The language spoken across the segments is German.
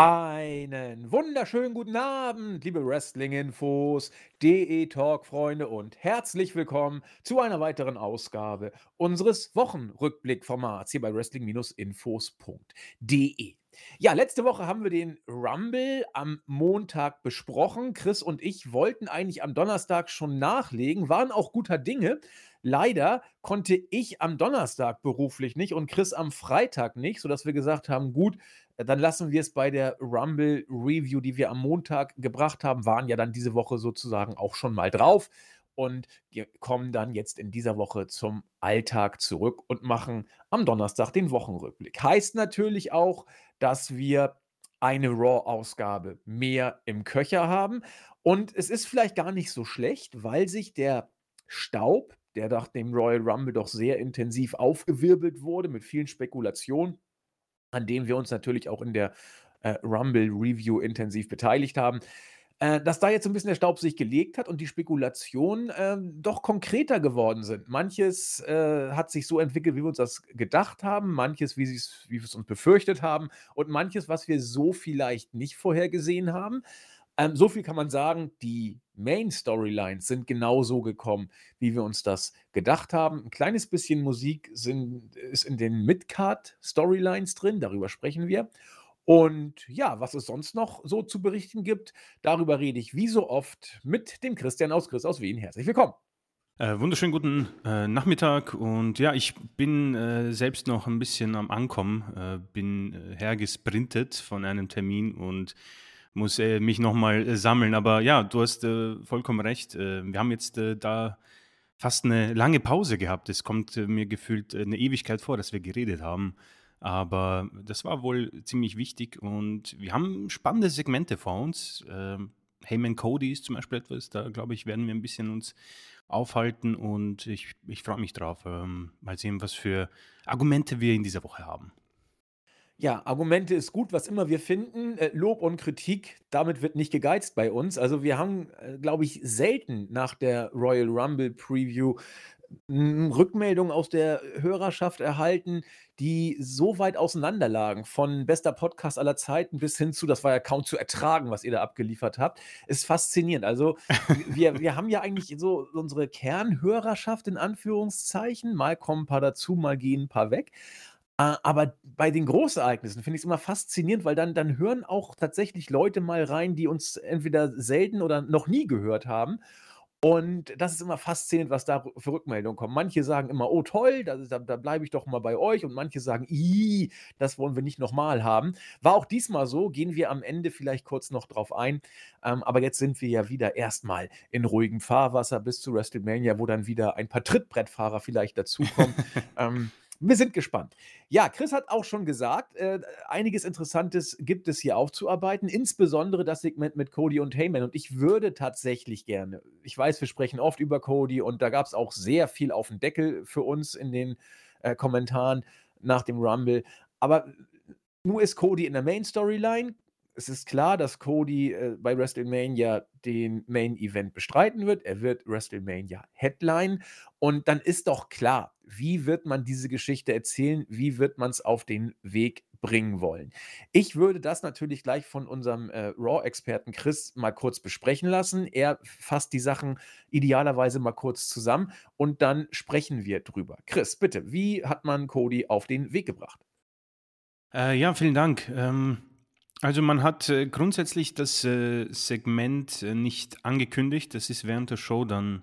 Einen wunderschönen guten Abend, liebe Wrestling-Infos, DE-Talk-Freunde und herzlich willkommen zu einer weiteren Ausgabe unseres Wochenrückblick-Formats hier bei Wrestling-Infos.de. Ja, letzte Woche haben wir den Rumble am Montag besprochen. Chris und ich wollten eigentlich am Donnerstag schon nachlegen, waren auch guter Dinge. Leider konnte ich am Donnerstag beruflich nicht und Chris am Freitag nicht, sodass wir gesagt haben, gut, dann lassen wir es bei der Rumble Review, die wir am Montag gebracht haben, waren ja dann diese Woche sozusagen auch schon mal drauf und wir kommen dann jetzt in dieser Woche zum Alltag zurück und machen am Donnerstag den Wochenrückblick. Heißt natürlich auch, dass wir eine Raw-Ausgabe mehr im Köcher haben. Und es ist vielleicht gar nicht so schlecht, weil sich der Staub, der nach dem Royal Rumble doch sehr intensiv aufgewirbelt wurde, mit vielen Spekulationen, an dem wir uns natürlich auch in der äh, Rumble Review intensiv beteiligt haben, äh, dass da jetzt ein bisschen der Staub sich gelegt hat und die Spekulationen äh, doch konkreter geworden sind. Manches äh, hat sich so entwickelt, wie wir uns das gedacht haben, manches, wie, wie wir es uns befürchtet haben und manches, was wir so vielleicht nicht vorhergesehen haben. Ähm, so viel kann man sagen, die Main Storylines sind genauso gekommen, wie wir uns das gedacht haben. Ein kleines bisschen Musik sind, ist in den Midcard Storylines drin, darüber sprechen wir. Und ja, was es sonst noch so zu berichten gibt, darüber rede ich wie so oft mit dem Christian aus Chris aus Wien. Herzlich willkommen. Äh, wunderschönen guten äh, Nachmittag und ja, ich bin äh, selbst noch ein bisschen am Ankommen, äh, bin äh, hergesprintet von einem Termin und muss äh, mich nochmal sammeln. Aber ja, du hast vollkommen recht. wir haben jetzt da fast eine lange Pause gehabt. Es kommt mir gefühlt eine Ewigkeit vor, dass wir geredet haben. Aber das war wohl ziemlich wichtig und wir haben spannende Segmente vor uns. Ähm, Heyman Cody ist zum Beispiel etwas, da glaube ich, werden wir ein bisschen uns aufhalten und ich, ich freue mich drauf. Ähm, mal sehen, was für Argumente wir in dieser Woche haben. Ja, Argumente ist gut, was immer wir finden. Äh, Lob und Kritik, damit wird nicht gegeizt bei uns. Also wir haben, äh, glaube ich, selten nach der Royal Rumble Preview Rückmeldungen aus der Hörerschaft erhalten, die so weit auseinander lagen, von bester Podcast aller Zeiten bis hin zu, das war ja kaum zu ertragen, was ihr da abgeliefert habt, ist faszinierend. Also wir, wir haben ja eigentlich so unsere Kernhörerschaft in Anführungszeichen, mal kommen ein paar dazu, mal gehen ein paar weg. Aber bei den Großereignissen finde ich es immer faszinierend, weil dann, dann hören auch tatsächlich Leute mal rein, die uns entweder selten oder noch nie gehört haben. Und das ist immer faszinierend, was da für Rückmeldungen kommen. Manche sagen immer: „Oh toll, da da da bleibe ich doch mal bei euch“ und manche sagen: „I, das wollen wir nicht nochmal haben.“ War auch diesmal so, gehen wir am Ende vielleicht kurz noch drauf ein. Ähm, aber jetzt sind wir ja wieder erstmal in ruhigem Fahrwasser bis zu WrestleMania, wo dann wieder ein paar Trittbrettfahrer vielleicht dazukommen. ähm wir sind gespannt. Ja, Chris hat auch schon gesagt, äh, einiges Interessantes gibt es hier aufzuarbeiten, insbesondere das Segment mit Cody und Heyman. Und ich würde tatsächlich gerne, ich weiß, wir sprechen oft über Cody und da gab es auch sehr viel auf den Deckel für uns in den äh, Kommentaren nach dem Rumble. Aber nur ist Cody in der Main Storyline es ist klar, dass Cody äh, bei WrestleMania den Main Event bestreiten wird. Er wird WrestleMania Headline. Und dann ist doch klar, wie wird man diese Geschichte erzählen? Wie wird man es auf den Weg bringen wollen? Ich würde das natürlich gleich von unserem äh, Raw-Experten Chris mal kurz besprechen lassen. Er fasst die Sachen idealerweise mal kurz zusammen und dann sprechen wir drüber. Chris, bitte, wie hat man Cody auf den Weg gebracht? Äh, ja, vielen Dank. Ähm also man hat äh, grundsätzlich das äh, Segment äh, nicht angekündigt. Das ist während der Show dann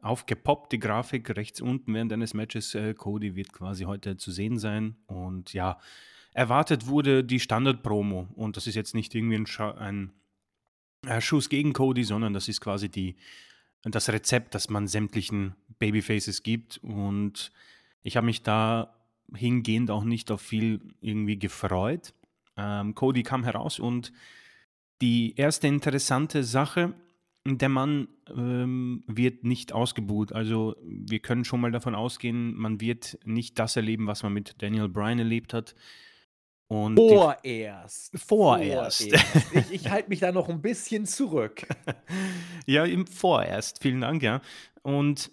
aufgepoppt, die Grafik rechts unten während eines Matches. Äh, Cody wird quasi heute zu sehen sein. Und ja, erwartet wurde die Standard-Promo. Und das ist jetzt nicht irgendwie ein, Scha ein äh, Schuss gegen Cody, sondern das ist quasi die, das Rezept, das man sämtlichen Babyfaces gibt. Und ich habe mich da hingehend auch nicht auf viel irgendwie gefreut ähm, Cody kam heraus und die erste interessante Sache, der Mann ähm, wird nicht ausgebuht. Also wir können schon mal davon ausgehen, man wird nicht das erleben, was man mit Daniel Bryan erlebt hat. Und vorerst. Vorerst. vorerst. Ich, ich halte mich da noch ein bisschen zurück. ja, im vorerst. Vielen Dank, ja. Und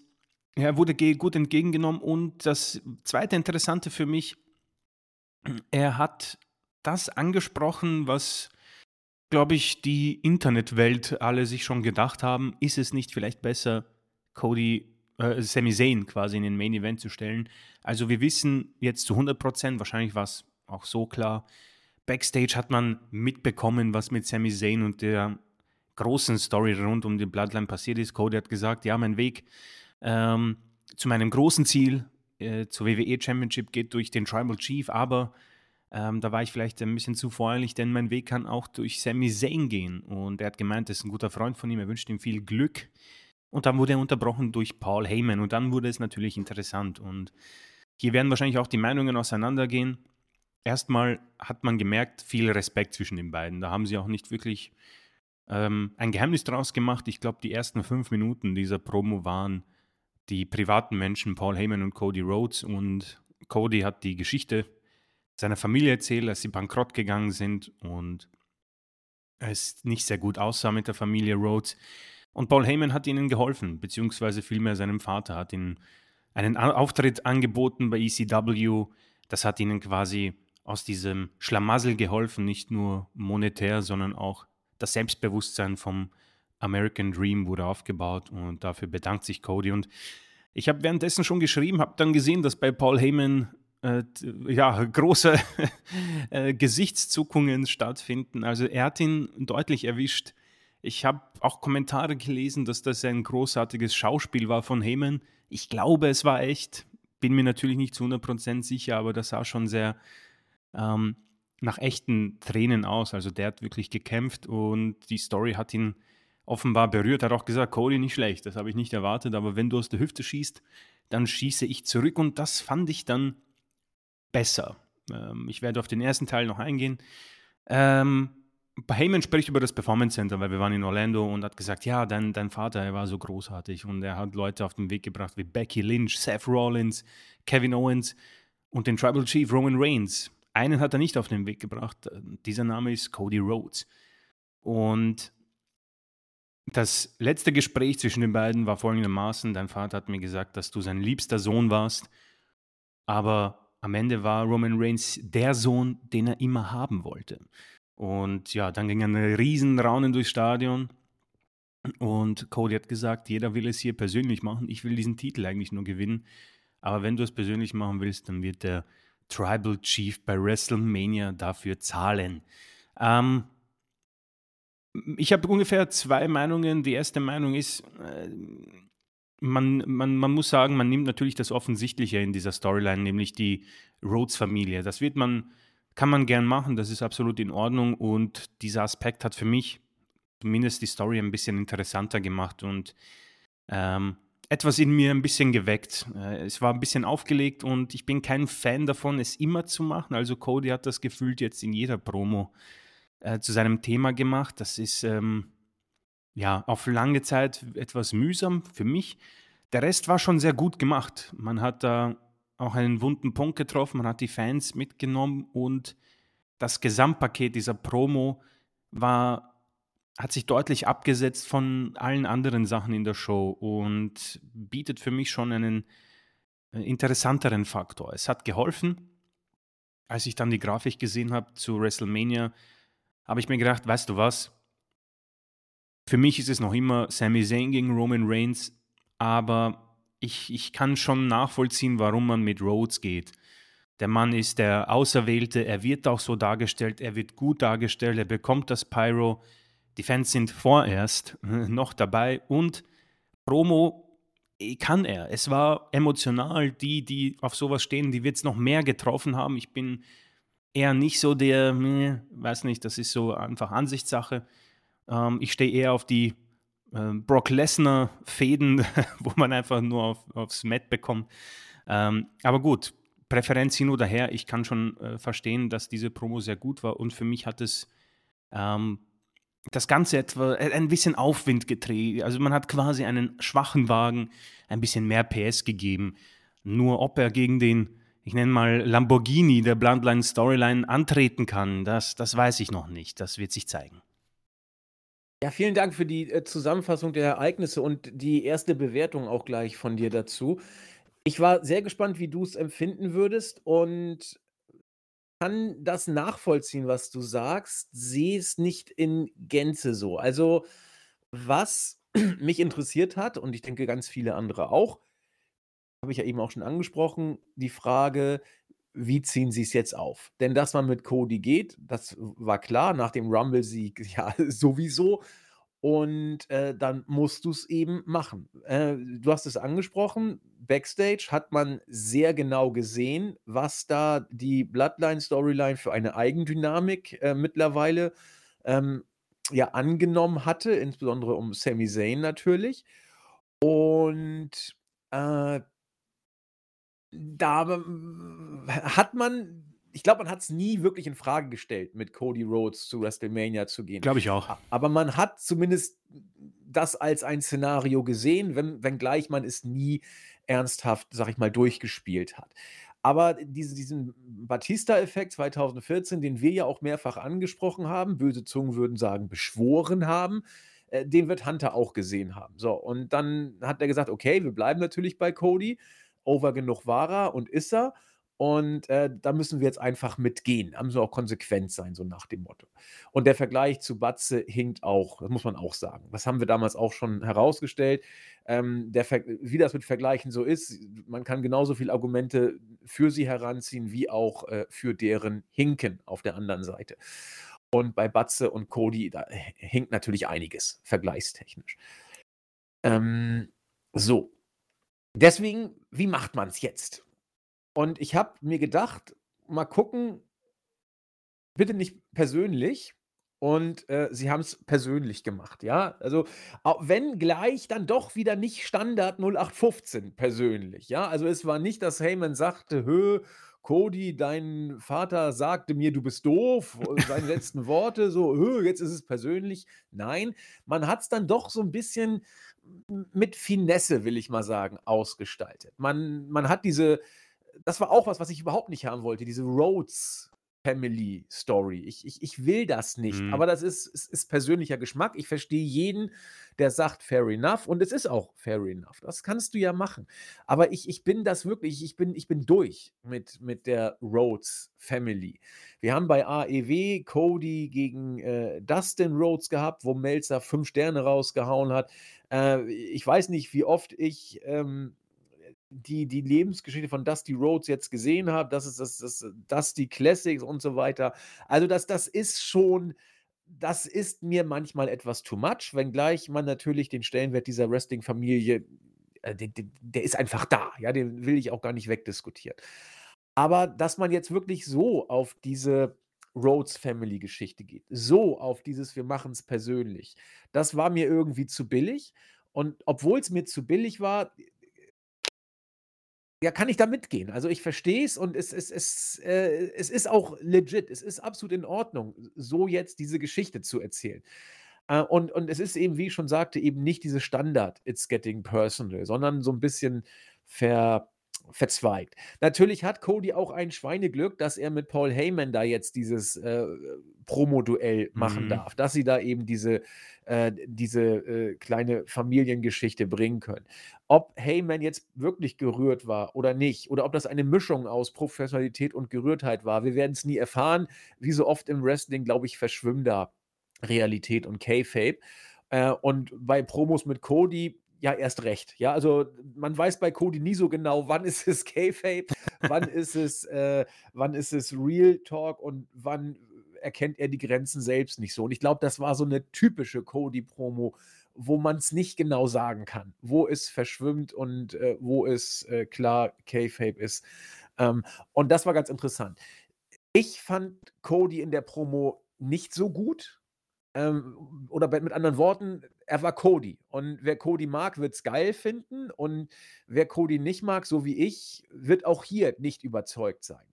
er wurde gut entgegengenommen. Und das zweite Interessante für mich, er hat das angesprochen, was glaube ich, die Internetwelt alle sich schon gedacht haben, ist es nicht vielleicht besser, Cody, äh, Sami Zayn quasi in den Main Event zu stellen? Also wir wissen jetzt zu 100 Prozent, wahrscheinlich war es auch so klar, Backstage hat man mitbekommen, was mit Sami Zayn und der großen Story rund um die Bloodline passiert ist. Cody hat gesagt, ja, mein Weg ähm, zu meinem großen Ziel, äh, zur WWE Championship, geht durch den Tribal Chief, aber ähm, da war ich vielleicht ein bisschen zu voreilig, denn mein Weg kann auch durch Sami Zayn gehen. Und er hat gemeint, er ist ein guter Freund von ihm, er wünscht ihm viel Glück. Und dann wurde er unterbrochen durch Paul Heyman und dann wurde es natürlich interessant. Und hier werden wahrscheinlich auch die Meinungen auseinandergehen. Erstmal hat man gemerkt, viel Respekt zwischen den beiden. Da haben sie auch nicht wirklich ähm, ein Geheimnis draus gemacht. Ich glaube, die ersten fünf Minuten dieser Promo waren die privaten Menschen, Paul Heyman und Cody Rhodes. Und Cody hat die Geschichte seiner Familie erzählt, dass sie bankrott gegangen sind und es nicht sehr gut aussah mit der Familie Rhodes. Und Paul Heyman hat ihnen geholfen, beziehungsweise vielmehr seinem Vater hat ihnen einen Auftritt angeboten bei ECW. Das hat ihnen quasi aus diesem Schlamassel geholfen, nicht nur monetär, sondern auch das Selbstbewusstsein vom American Dream wurde aufgebaut und dafür bedankt sich Cody. Und ich habe währenddessen schon geschrieben, habe dann gesehen, dass bei Paul Heyman äh, ja, große äh, Gesichtszuckungen stattfinden. Also er hat ihn deutlich erwischt. Ich habe auch Kommentare gelesen, dass das ein großartiges Schauspiel war von Heyman. Ich glaube, es war echt. Bin mir natürlich nicht zu 100% sicher, aber das sah schon sehr ähm, nach echten Tränen aus. Also der hat wirklich gekämpft und die Story hat ihn offenbar berührt. Er hat auch gesagt, Cody nicht schlecht, das habe ich nicht erwartet, aber wenn du aus der Hüfte schießt, dann schieße ich zurück und das fand ich dann besser. Ähm, ich werde auf den ersten Teil noch eingehen. Ähm, Heyman spricht über das Performance Center, weil wir waren in Orlando und hat gesagt, ja, dein, dein Vater, er war so großartig und er hat Leute auf den Weg gebracht wie Becky Lynch, Seth Rollins, Kevin Owens und den Tribal Chief Roman Reigns. Einen hat er nicht auf den Weg gebracht. Dieser Name ist Cody Rhodes. Und das letzte Gespräch zwischen den beiden war folgendermaßen: Dein Vater hat mir gesagt, dass du sein liebster Sohn warst, aber am Ende war Roman Reigns der Sohn, den er immer haben wollte. Und ja, dann ging ein riesen Raunen durchs Stadion. Und Cody hat gesagt, jeder will es hier persönlich machen. Ich will diesen Titel eigentlich nur gewinnen. Aber wenn du es persönlich machen willst, dann wird der Tribal Chief bei WrestleMania dafür zahlen. Ähm, ich habe ungefähr zwei Meinungen. Die erste Meinung ist, äh, man, man, man muss sagen, man nimmt natürlich das Offensichtliche in dieser Storyline, nämlich die Rhodes-Familie. Das wird man, kann man gern machen, das ist absolut in Ordnung und dieser Aspekt hat für mich zumindest die Story ein bisschen interessanter gemacht und ähm, etwas in mir ein bisschen geweckt. Äh, es war ein bisschen aufgelegt und ich bin kein Fan davon, es immer zu machen. Also Cody hat das gefühlt jetzt in jeder Promo äh, zu seinem Thema gemacht. Das ist ähm, ja, auf lange Zeit etwas mühsam für mich. Der Rest war schon sehr gut gemacht. Man hat da auch einen wunden Punkt getroffen, man hat die Fans mitgenommen und das Gesamtpaket dieser Promo war, hat sich deutlich abgesetzt von allen anderen Sachen in der Show und bietet für mich schon einen äh, interessanteren Faktor. Es hat geholfen. Als ich dann die Grafik gesehen habe zu WrestleMania, habe ich mir gedacht, weißt du was, für mich ist es noch immer Sami Zayn gegen Roman Reigns, aber ich, ich kann schon nachvollziehen, warum man mit Rhodes geht. Der Mann ist der Auserwählte, er wird auch so dargestellt, er wird gut dargestellt, er bekommt das Pyro. Die Fans sind vorerst noch dabei und Promo eh, kann er. Es war emotional. Die, die auf sowas stehen, die wird es noch mehr getroffen haben. Ich bin eher nicht so der, weiß nicht, das ist so einfach Ansichtssache. Ähm, ich stehe eher auf die äh, Brock Lesnar-Fäden, wo man einfach nur auf, aufs Mat bekommt. Ähm, aber gut, Präferenz hin oder her. Ich kann schon äh, verstehen, dass diese Promo sehr gut war und für mich hat es ähm, das Ganze etwa äh, ein bisschen Aufwind gedreht. Also man hat quasi einen schwachen Wagen ein bisschen mehr PS gegeben. Nur ob er gegen den, ich nenne mal Lamborghini der Bloodline Storyline antreten kann, das, das weiß ich noch nicht. Das wird sich zeigen. Ja, vielen Dank für die, äh, Zusammenfassung der Ereignisse und die erste Bewertung auch gleich von dir dazu. Ich war sehr gespannt, wie du es empfinden würdest und kann das nachvollziehen, was du sagst, sehe es nicht in Gänze so. Also, was mich interessiert hat und ich denke ganz viele andere auch habe ich ja eben auch schon angesprochen, die Frage, wie ziehen sie es jetzt auf? Denn dass man mit Cody geht, das war klar, nach dem Rumble-Sieg ja sowieso. Und, äh, dann musst du es eben machen. Äh, du hast es angesprochen, Backstage hat man sehr genau gesehen, was da die Bloodline-Storyline für eine Eigendynamik, äh, mittlerweile, ähm, ja, angenommen hatte, insbesondere um Sami Zayn natürlich. Und, äh da hat man ich glaube, man hat es nie wirklich in Frage gestellt, mit Cody Rhodes zu WrestleMania zu gehen. Glaube ich auch. aber man hat zumindest das als ein Szenario gesehen, wenn wenngleich man es nie ernsthaft, sag ich mal, durchgespielt hat. Aber diese diesen Batista-Effekt 2014, den wir ja auch mehrfach angesprochen haben, böse Zungen würden sagen, beschworen haben, äh, den wird Hunter auch gesehen haben. So, und dann hat er gesagt: „Okay, wir bleiben natürlich bei Cody.“ Over genug war er und ist er. Und äh, da müssen wir jetzt einfach mitgehen. Da müssen wir auch konsequent sein, so nach dem Motto. Und der Vergleich zu Batze hinkt auch, das muss man auch sagen. Das haben wir damals auch schon herausgestellt. Ähm, wie das mit Vergleichen so ist, man kann genauso viele Argumente für sie heranziehen, wie auch äh, für deren Hinken auf der anderen Seite. Und bei Batze und Cody, da hinkt natürlich einiges, vergleichstechnisch. Ähm, so, Deswegen, wie macht man es jetzt? Und ich habe mir gedacht, mal gucken bitte nicht persönlich und, äh, sie es persönlich gemacht, ja? Also, wenn gleich dann doch wieder nicht Standard 0815 persönlich, ja? Also, es war nicht, dass Heyman sagte: „Hö, Cody, dein Vater sagte mir, du bist doof.“ seine letzten Worte so: „Hö, jetzt ist es persönlich.“ Nein, man hat es dann doch so ein bisschen mit Finesse, will ich mal sagen, ausgestaltet. Man man hat diese das war auch was, was ich überhaupt nicht haben wollte, diese Rhodes Family Story. Ich ich ich will das nicht, Mhm. aber das ist ist ist persönlicher Geschmack. Ich verstehe jeden, der sagt: „Fair enough“ und es ist auch fair enough. Das kannst du ja machen. Aber ich ich bin das wirklich ich bin ich bin durch mit mit der Rhodes Family. Wir haben bei AEW Cody gegen, äh, Dustin Rhodes gehabt, wo Meltzer 5 Sterne rausgehauen hat. Äh, ich weiß nicht, wie oft ich, ähm, die die Lebensgeschichte von Dusty Rhodes jetzt gesehen habe. Das ist das das Dusty Classics und so weiter. Also, das das ist schon das ist mir manchmal etwas too much, wenngleich man natürlich den Stellenwert dieser Wrestling-Familie, äh, de de der ist einfach da, ja, den will ich auch gar nicht wegdiskutieren. Aber dass man jetzt wirklich so auf diese Rhodes Family Geschichte geht, so auf dieses „Wir machen es persönlich“, das war mir irgendwie zu billig. Und obwohl es mir zu billig war ja, kann ich da mitgehen. Also, ich verstehe es und es es es äh, es ist auch legit. Es ist absolut in Ordnung, so jetzt diese Geschichte zu erzählen. Äh, und und es ist eben, wie ich schon sagte, eben nicht diese Standard „It's getting personal“, sondern so ein bisschen ver verzweigt. Natürlich hat Cody auch ein Schweineglück, dass er mit Paul Heyman da jetzt dieses, äh, Promoduell machen Mhm. darf, dass sie da eben diese äh, diese, äh, kleine Familiengeschichte bringen können. Ob Heyman jetzt wirklich gerührt war oder nicht oder ob das eine Mischung aus Professionalität und Gerührtheit war, wir werden es nie erfahren. Wie so oft im Wrestling, glaube ich, verschwimmen da Realität und Kayfabe. Äh, und bei Promos mit Cody ja, erst recht. Ja, also man weiß bei Cody nie so genau, wann ist es Kayfabe, wann ist es, äh, wann ist es Real Talk und wann erkennt er die Grenzen selbst nicht so. Und ich glaube, das war so eine typische Cody-Promo, wo man es nicht genau sagen kann, wo es verschwimmt und äh, wo es äh, klar Kayfabe ist. Ähm, und das war ganz interessant. Ich fand Cody in der Promo nicht so gut. Ähm, oder mit anderen Worten, er war Cody. Und wer Cody mag, wird's geil finden. Und wer Cody nicht mag, so wie ich, wird auch hier nicht überzeugt sein.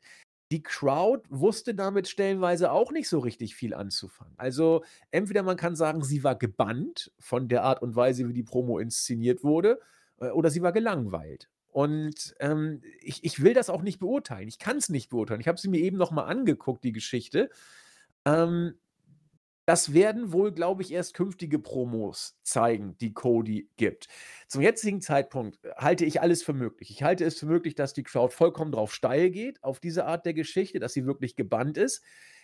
Die Crowd wusste damit stellenweise auch nicht so richtig viel anzufangen. Also, entweder man kann sagen, sie war gebannt von der Art und Weise, wie die Promo inszeniert wurde, äh, oder sie war gelangweilt. Und, ähm, ich ich will das auch nicht beurteilen. Ich kann's nicht beurteilen. Ich habe sie mir eben noch mal angeguckt, die Geschichte. Ähm Das werden wohl, glaube ich, erst künftige Promos zeigen, die Cody gibt. Zum jetzigen Zeitpunkt äh, halte ich alles für möglich. Ich halte es für möglich, dass die Crowd vollkommen drauf steil geht, auf diese Art der Geschichte, dass sie wirklich gebannt ist.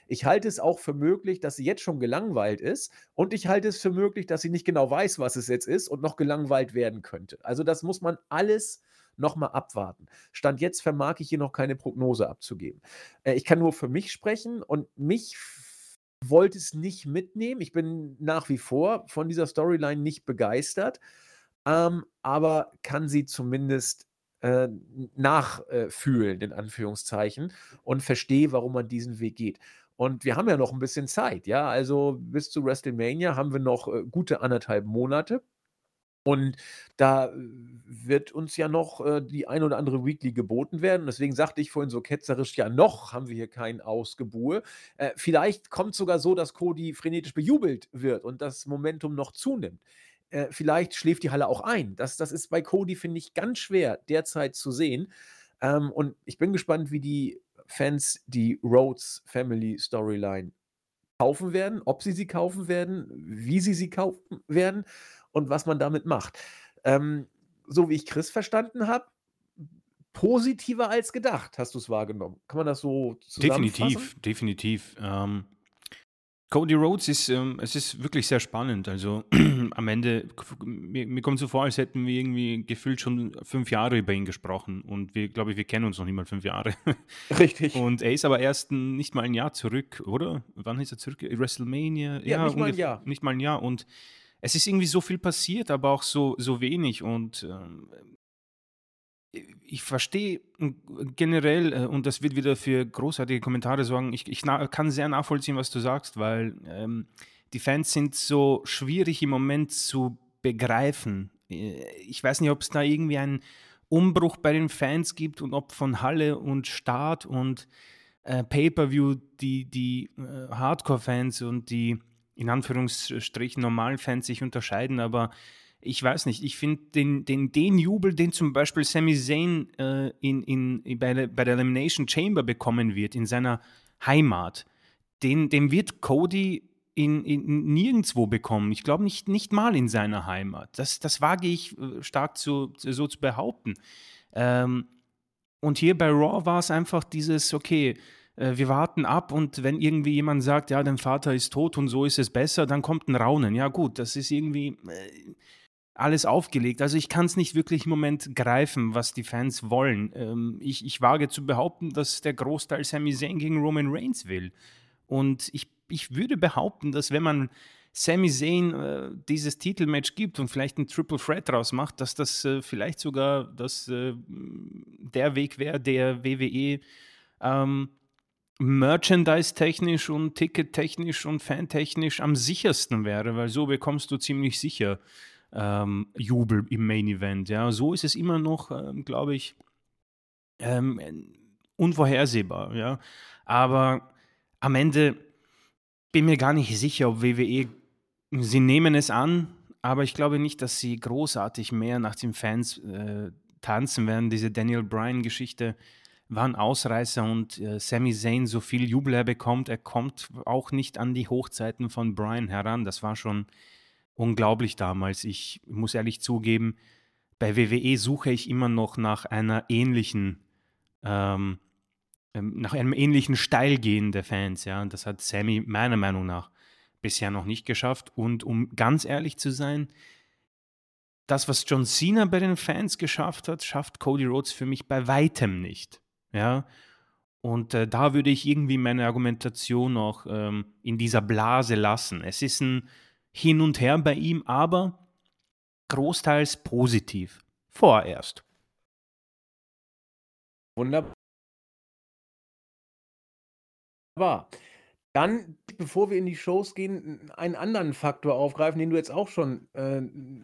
Ich halte es auch für möglich, dass sie jetzt schon gelangweilt ist. Und ich halte es für möglich, dass sie nicht genau weiß, was es jetzt ist und noch gelangweilt werden könnte. Also das muss man alles nochmal abwarten. Stand jetzt vermag ich hier noch keine Prognose abzugeben. Äh, ich kann nur für mich sprechen und mich wollte es nicht mitnehmen. Ich bin nach wie vor von dieser Storyline nicht begeistert, ähm, aber kann sie zumindest äh, nachfühlen, in Anführungszeichen, und verstehe, warum man diesen Weg geht. Und wir haben ja noch ein bisschen Zeit, ja. Also bis zu WrestleMania haben wir noch äh, gute anderthalb Monate. Und da äh, wird uns ja noch äh, die ein oder andere Weekly geboten werden. Deswegen sagte ich vorhin so ketzerisch, ja, noch haben wir hier kein Ausgebuhe. Äh, vielleicht kommt sogar so, dass Cody frenetisch bejubelt wird und das Momentum noch zunimmt. Äh, vielleicht schläft die Halle auch ein. Das, das ist bei Cody, finde ich, ganz schwer derzeit zu sehen. Ähm, und ich bin gespannt, wie die Fans die Rhodes Family Storyline kaufen werden, ob sie sie kaufen werden, wie sie sie kaufen werden und was man damit macht. Ähm, so wie ich Chris verstanden habe, positiver als gedacht, hast du es wahrgenommen. Kann man das so zusammenfassen? Definitiv, definitiv. Ähm, Cody Rhodes ist, ähm, es ist wirklich sehr spannend. Also am Ende, mir, mir, kommt so vor, als hätten wir irgendwie gefühlt schon fünf Jahre über ihn gesprochen. Und wir, glaube ich, wir kennen uns noch nicht mal fünf Jahre. Richtig. Und er ist aber erst nicht mal ein Jahr zurück, oder? Wann ist er zurück? WrestleMania? Ja, ja nicht mal ein Jahr. Nicht mal ein Jahr. Und es ist irgendwie so viel passiert, aber auch so, so wenig. Und ähm, ich verstehe generell, äh, und das wird wieder für großartige Kommentare sorgen, ich, ich kann sehr nachvollziehen, was du sagst, weil ähm, die Fans sind so schwierig im Moment zu begreifen. Äh, ich weiß nicht, ob es da irgendwie einen Umbruch bei den Fans gibt und ob von Halle und Start und äh, Pay-per-view die, die äh, Hardcore-Fans und die in Anführungsstrichen normalen Fans sich unterscheiden, aber ich weiß nicht, ich finde den, den, den Jubel, den zum Beispiel Sami Zayn äh, in, in, bei, der, bei der Elimination Chamber bekommen wird, in seiner Heimat, den, den wird Cody in, in nirgendwo bekommen. Ich glaube nicht, nicht mal in seiner Heimat. Das, das wage ich äh, stark zu, so zu behaupten. Ähm, und hier bei Raw war es einfach dieses, okay, äh, wir warten ab und wenn irgendwie jemand sagt, ja, dein Vater ist tot und so ist es besser, dann kommt ein Raunen. Ja gut, das ist irgendwie äh, alles aufgelegt. Also ich kann es nicht wirklich im Moment greifen, was die Fans wollen. Ähm, ich, ich wage zu behaupten, dass der Großteil Sami Zayn gegen Roman Reigns will. Und ich, ich würde behaupten, dass wenn man Sami Zayn äh, dieses Titelmatch gibt und vielleicht ein Triple Threat draus macht, dass das äh, vielleicht sogar das, äh, der Weg wäre, der WWE ähm, Merchandise-technisch und Ticket-technisch und Fan-technisch am sichersten wäre, weil so bekommst du ziemlich sicher ähm, Jubel im Main Event. Ja, so ist es immer noch, ähm, glaube ich, ähm, unvorhersehbar. Ja, aber am Ende bin mir gar nicht sicher, ob WWE, sie nehmen es an, aber ich glaube nicht, dass sie großartig mehr nach den Fans äh, tanzen werden. Diese Daniel Bryan-Geschichte war ein Ausreißer und äh, Sami Zayn, so viel Jubel er bekommt, er kommt auch nicht an die Hochzeiten von Brian heran. Das war schon unglaublich damals. Ich muss ehrlich zugeben, bei WWE suche ich immer noch nach einer ähnlichen, ähm, ähm, nach einem ähnlichen Steilgehen der Fans. Ja, das hat Sammy meiner Meinung nach bisher noch nicht geschafft. Und um ganz ehrlich zu sein, das, was John Cena bei den Fans geschafft hat, schafft Cody Rhodes für mich bei weitem nicht. Ja. Und äh, da würde ich irgendwie meine Argumentation noch ähm, in dieser Blase lassen. Es ist ein Hin und Her bei ihm, aber großteils positiv. Vorerst. Wunderbar. Dann, bevor wir in die Shows gehen, einen anderen Faktor aufgreifen, den du jetzt auch schon äh,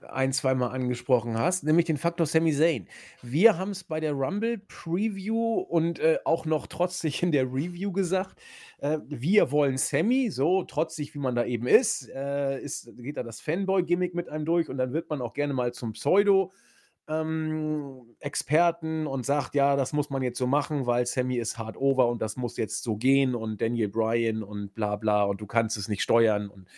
ein, zweimal angesprochen hast, nämlich den Faktor Sami Zayn. Wir haben es bei der Rumble Preview und äh, auch noch trotzig in der Review gesagt. Äh, wir wollen Sammy, so trotzig wie man da eben ist, äh, ist geht da das Fanboy-Gimmick mit einem durch und dann wird man auch gerne mal zum Pseudo ähm, Experten und sagt, ja, das muss man jetzt so machen, weil Sammy ist hard over und das muss jetzt so gehen und Daniel Bryan und bla bla und du kannst es nicht steuern und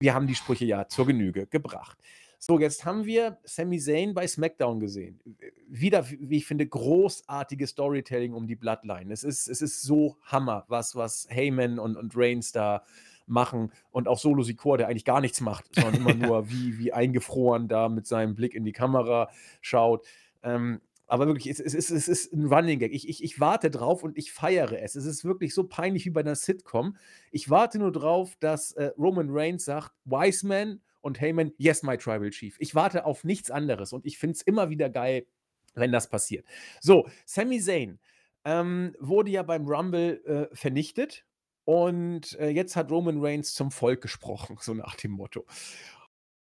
wir haben die Sprüche ja zur Genüge gebracht. So, jetzt haben wir Sami Zayn bei SmackDown gesehen. Wieder, wie ich finde, großartiges Storytelling um die Bloodline. Es ist, es ist so Hammer, was, was Heyman und, und Reigns da machen und auch Solo Sikoa, der eigentlich gar nichts macht, sondern immer nur wie, wie eingefroren da mit seinem Blick in die Kamera schaut. Ähm, aber wirklich, es, es, ist, es ist ein Running Gag. Ich, ich, ich warte drauf und ich feiere es. Es ist wirklich so peinlich wie bei einer Sitcom. Ich warte nur drauf, dass äh, Roman Reigns sagt, Wiseman und Heyman, yes, my Tribal Chief. Ich warte auf nichts anderes und ich finde es immer wieder geil, wenn das passiert. So, Sami Zayn ähm, wurde ja beim Rumble äh, vernichtet und äh, jetzt hat Roman Reigns zum Volk gesprochen, so nach dem Motto.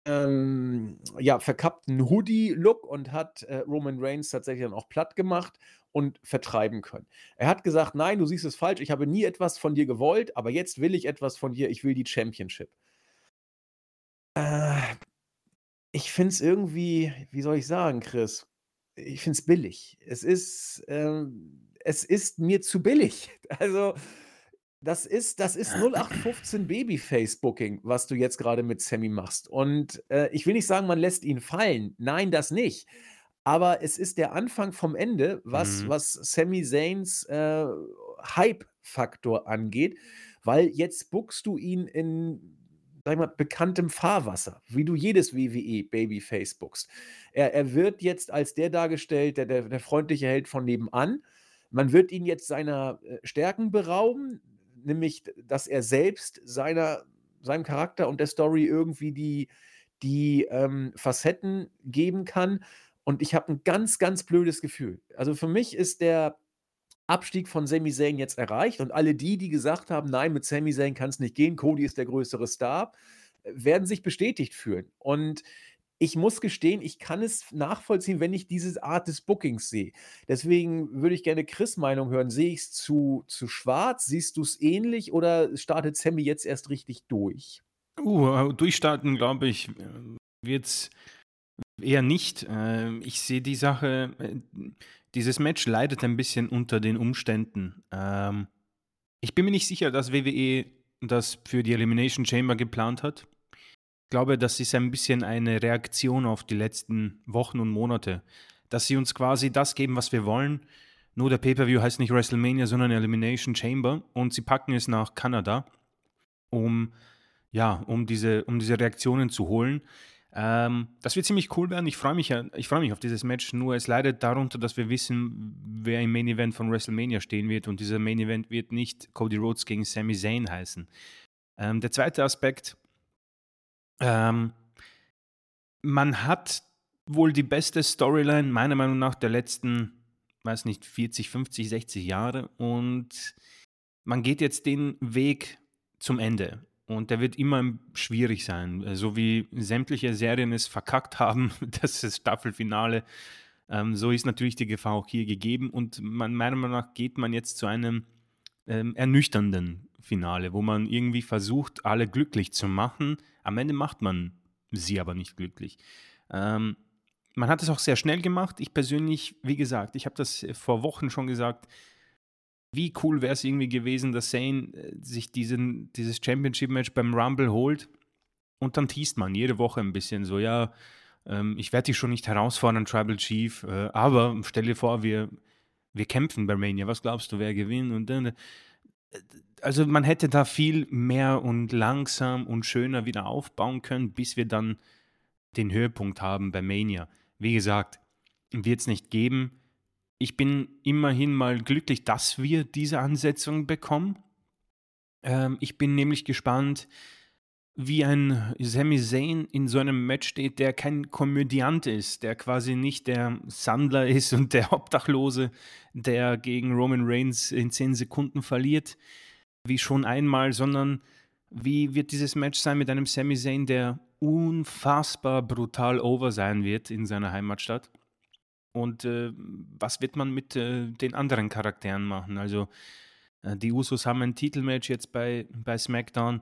Ähm, ja, verkappten Hoodie-Look und hat äh, Roman Reigns tatsächlich dann auch platt gemacht und vertreiben können. Er hat gesagt, nein, du siehst es falsch, ich habe nie etwas von dir gewollt, aber jetzt will ich etwas von dir, ich will die Championship. Äh, ich finde es irgendwie, wie soll ich sagen, Chris? Ich finde es billig. Es ist, ähm, es ist mir zu billig. Also, das ist, das ist 0815 Babyface-Booking, was du jetzt gerade mit Sammy machst. Und äh, ich will nicht sagen, man lässt ihn fallen. Nein, das nicht. Aber es ist der Anfang vom Ende, was, Mhm. was Sami Zayns äh, Hype-Faktor angeht, weil jetzt bookst du ihn in sag ich mal, bekanntem Fahrwasser, wie du jedes WWE-Babyface bookst. Er, er wird jetzt als der dargestellt, der, der, der freundliche Held von nebenan. Man wird ihn jetzt seiner äh, Stärken berauben, nämlich, dass er selbst seiner, seinem Charakter und der Story irgendwie die, die ähm, Facetten geben kann. Und ich habe ein ganz, ganz blödes Gefühl. Also für mich ist der Abstieg von Sami Zayn jetzt erreicht und alle die, die gesagt haben, nein, mit Sami Zayn kann es nicht gehen, Cody ist der größere Star, werden sich bestätigt fühlen. Und ich muss gestehen, ich kann es nachvollziehen, wenn ich diese Art des Bookings sehe. Deswegen würde ich gerne Chris' Meinung hören. Sehe ich es zu, zu schwarz? Siehst du es ähnlich oder startet Sammy jetzt erst richtig durch? Uh, durchstarten, glaube ich, äh, wird es eher nicht. Ähm, ich sehe die Sache, äh, dieses Match leidet ein bisschen unter den Umständen. Ähm, ich bin mir nicht sicher, dass WWE das für die Elimination Chamber geplant hat. Glaube, das ist ein bisschen eine Reaktion auf die letzten Wochen und Monate. Dass sie uns quasi das geben, was wir wollen. Nur der Pay-Per-View heißt nicht WrestleMania, sondern Elimination Chamber. Und sie packen es nach Kanada, um, ja, um, diese, um diese Reaktionen zu holen. Ähm, das wird ziemlich cool werden. Ich freue mich, ich freu mich auf dieses Match. Nur es leidet darunter, dass wir wissen, wer im Main Event von WrestleMania stehen wird. Und dieser Main Event wird nicht Cody Rhodes gegen Sami Zayn heißen. Ähm, der zweite Aspekt: ähm, Man hat wohl die beste Storyline, meiner Meinung nach, der letzten, weiß nicht, 40, 50, 60 Jahre. Und man geht jetzt den Weg zum Ende. Und der wird immer schwierig sein. So wie sämtliche Serien es verkackt haben, das ist Staffelfinale. Ähm, so ist natürlich die Gefahr auch hier gegeben. Und man, meiner Meinung nach geht man jetzt zu einem ähm, ernüchternden Finale, wo man irgendwie versucht, alle glücklich zu machen. Am Ende macht man sie aber nicht glücklich. Ähm, man hat es auch sehr schnell gemacht. Ich persönlich, wie gesagt, ich habe das vor Wochen schon gesagt, wie cool wäre es irgendwie gewesen, dass Zane äh, sich diesen, dieses Championship-Match beim Rumble holt und dann teast man jede Woche ein bisschen so, ja, ähm, ich werde dich schon nicht herausfordern, Tribal Chief, äh, aber stell dir vor, wir, wir kämpfen bei Mania, was glaubst du, wer gewinnt? Und dann, äh, also man hätte da viel mehr und langsam und schöner wieder aufbauen können, bis wir dann den Höhepunkt haben bei Mania. Wie gesagt, wird es nicht geben ich bin immerhin mal glücklich, dass wir diese Ansetzung bekommen. Ähm, ich bin nämlich gespannt, wie ein Sami Zayn in so einem Match steht, der kein Komödiant ist, der quasi nicht der Sandler ist und der Obdachlose, der gegen Roman Reigns in 10 Sekunden verliert, wie schon einmal, sondern wie wird dieses Match sein mit einem Sami Zayn, der unfassbar brutal over sein wird in seiner Heimatstadt? Und äh, was wird man mit äh, den anderen Charakteren machen? Also, äh, die Usos haben ein Titelmatch jetzt bei, bei SmackDown.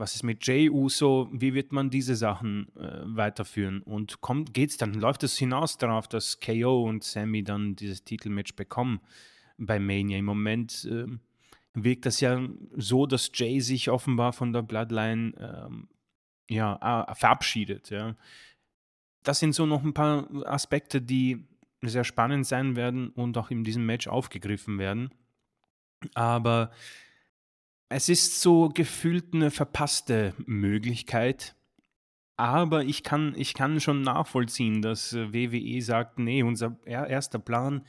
Was ist mit Jay Uso? Wie wird man diese Sachen äh, weiterführen? Und kommt, geht's dann? Läuft es hinaus darauf, dass KO und Sammy dann dieses Titelmatch bekommen bei Mania? Im Moment äh, wirkt das ja so, dass Jay sich offenbar von der Bloodline ähm, ja, verabschiedet. Ja. Das sind so noch ein paar Aspekte, die sehr spannend sein werden und auch in diesem Match aufgegriffen werden. Aber es ist so gefühlt eine verpasste Möglichkeit. Aber ich kann, ich kann schon nachvollziehen, dass äh, WWE sagt, nee, unser erster Plan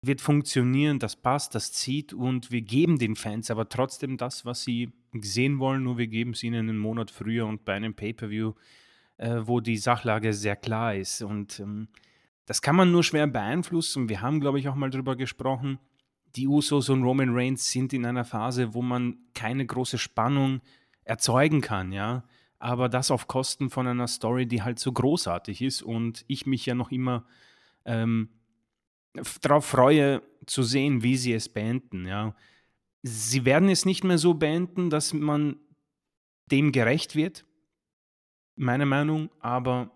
wird funktionieren, das passt, das zieht und wir geben den Fans aber trotzdem das, was sie sehen wollen, nur wir geben es ihnen einen Monat früher und bei einem Pay-per-view, äh, wo die Sachlage sehr klar ist. Und ähm, das kann man nur schwer beeinflussen. Wir haben, glaube ich, auch mal darüber gesprochen die Usos und Roman Reigns sind in einer Phase, wo man keine große Spannung erzeugen kann, ja. Aber das auf Kosten von einer Story, die halt so großartig ist und ich mich ja noch immer ähm, darauf freue, zu sehen, wie sie es beenden, ja. Sie werden es nicht mehr so beenden, dass man dem gerecht wird, meiner Meinung, aber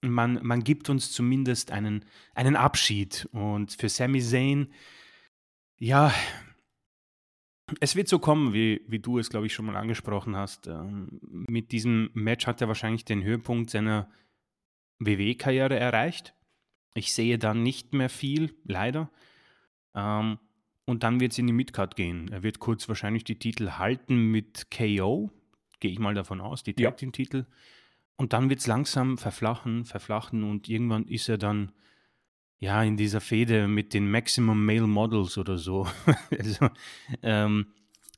man, man gibt uns zumindest einen, einen Abschied. Und für Sami Zayn ja, es wird so kommen, wie, wie du es, glaube ich, schon mal angesprochen hast. Ähm, mit diesem Match hat er wahrscheinlich den Höhepunkt seiner WWE-Karriere erreicht. Ich sehe dann nicht mehr viel, leider. Ähm, und dann wird es in die Midcard gehen. Er wird kurz wahrscheinlich die Titel halten mit KO, gehe ich mal davon aus, die Tag Team-Titel. Und dann wird es langsam verflachen, verflachen und irgendwann ist er dann ja, in dieser Fehde mit den Maximum Male Models oder so. also, ähm,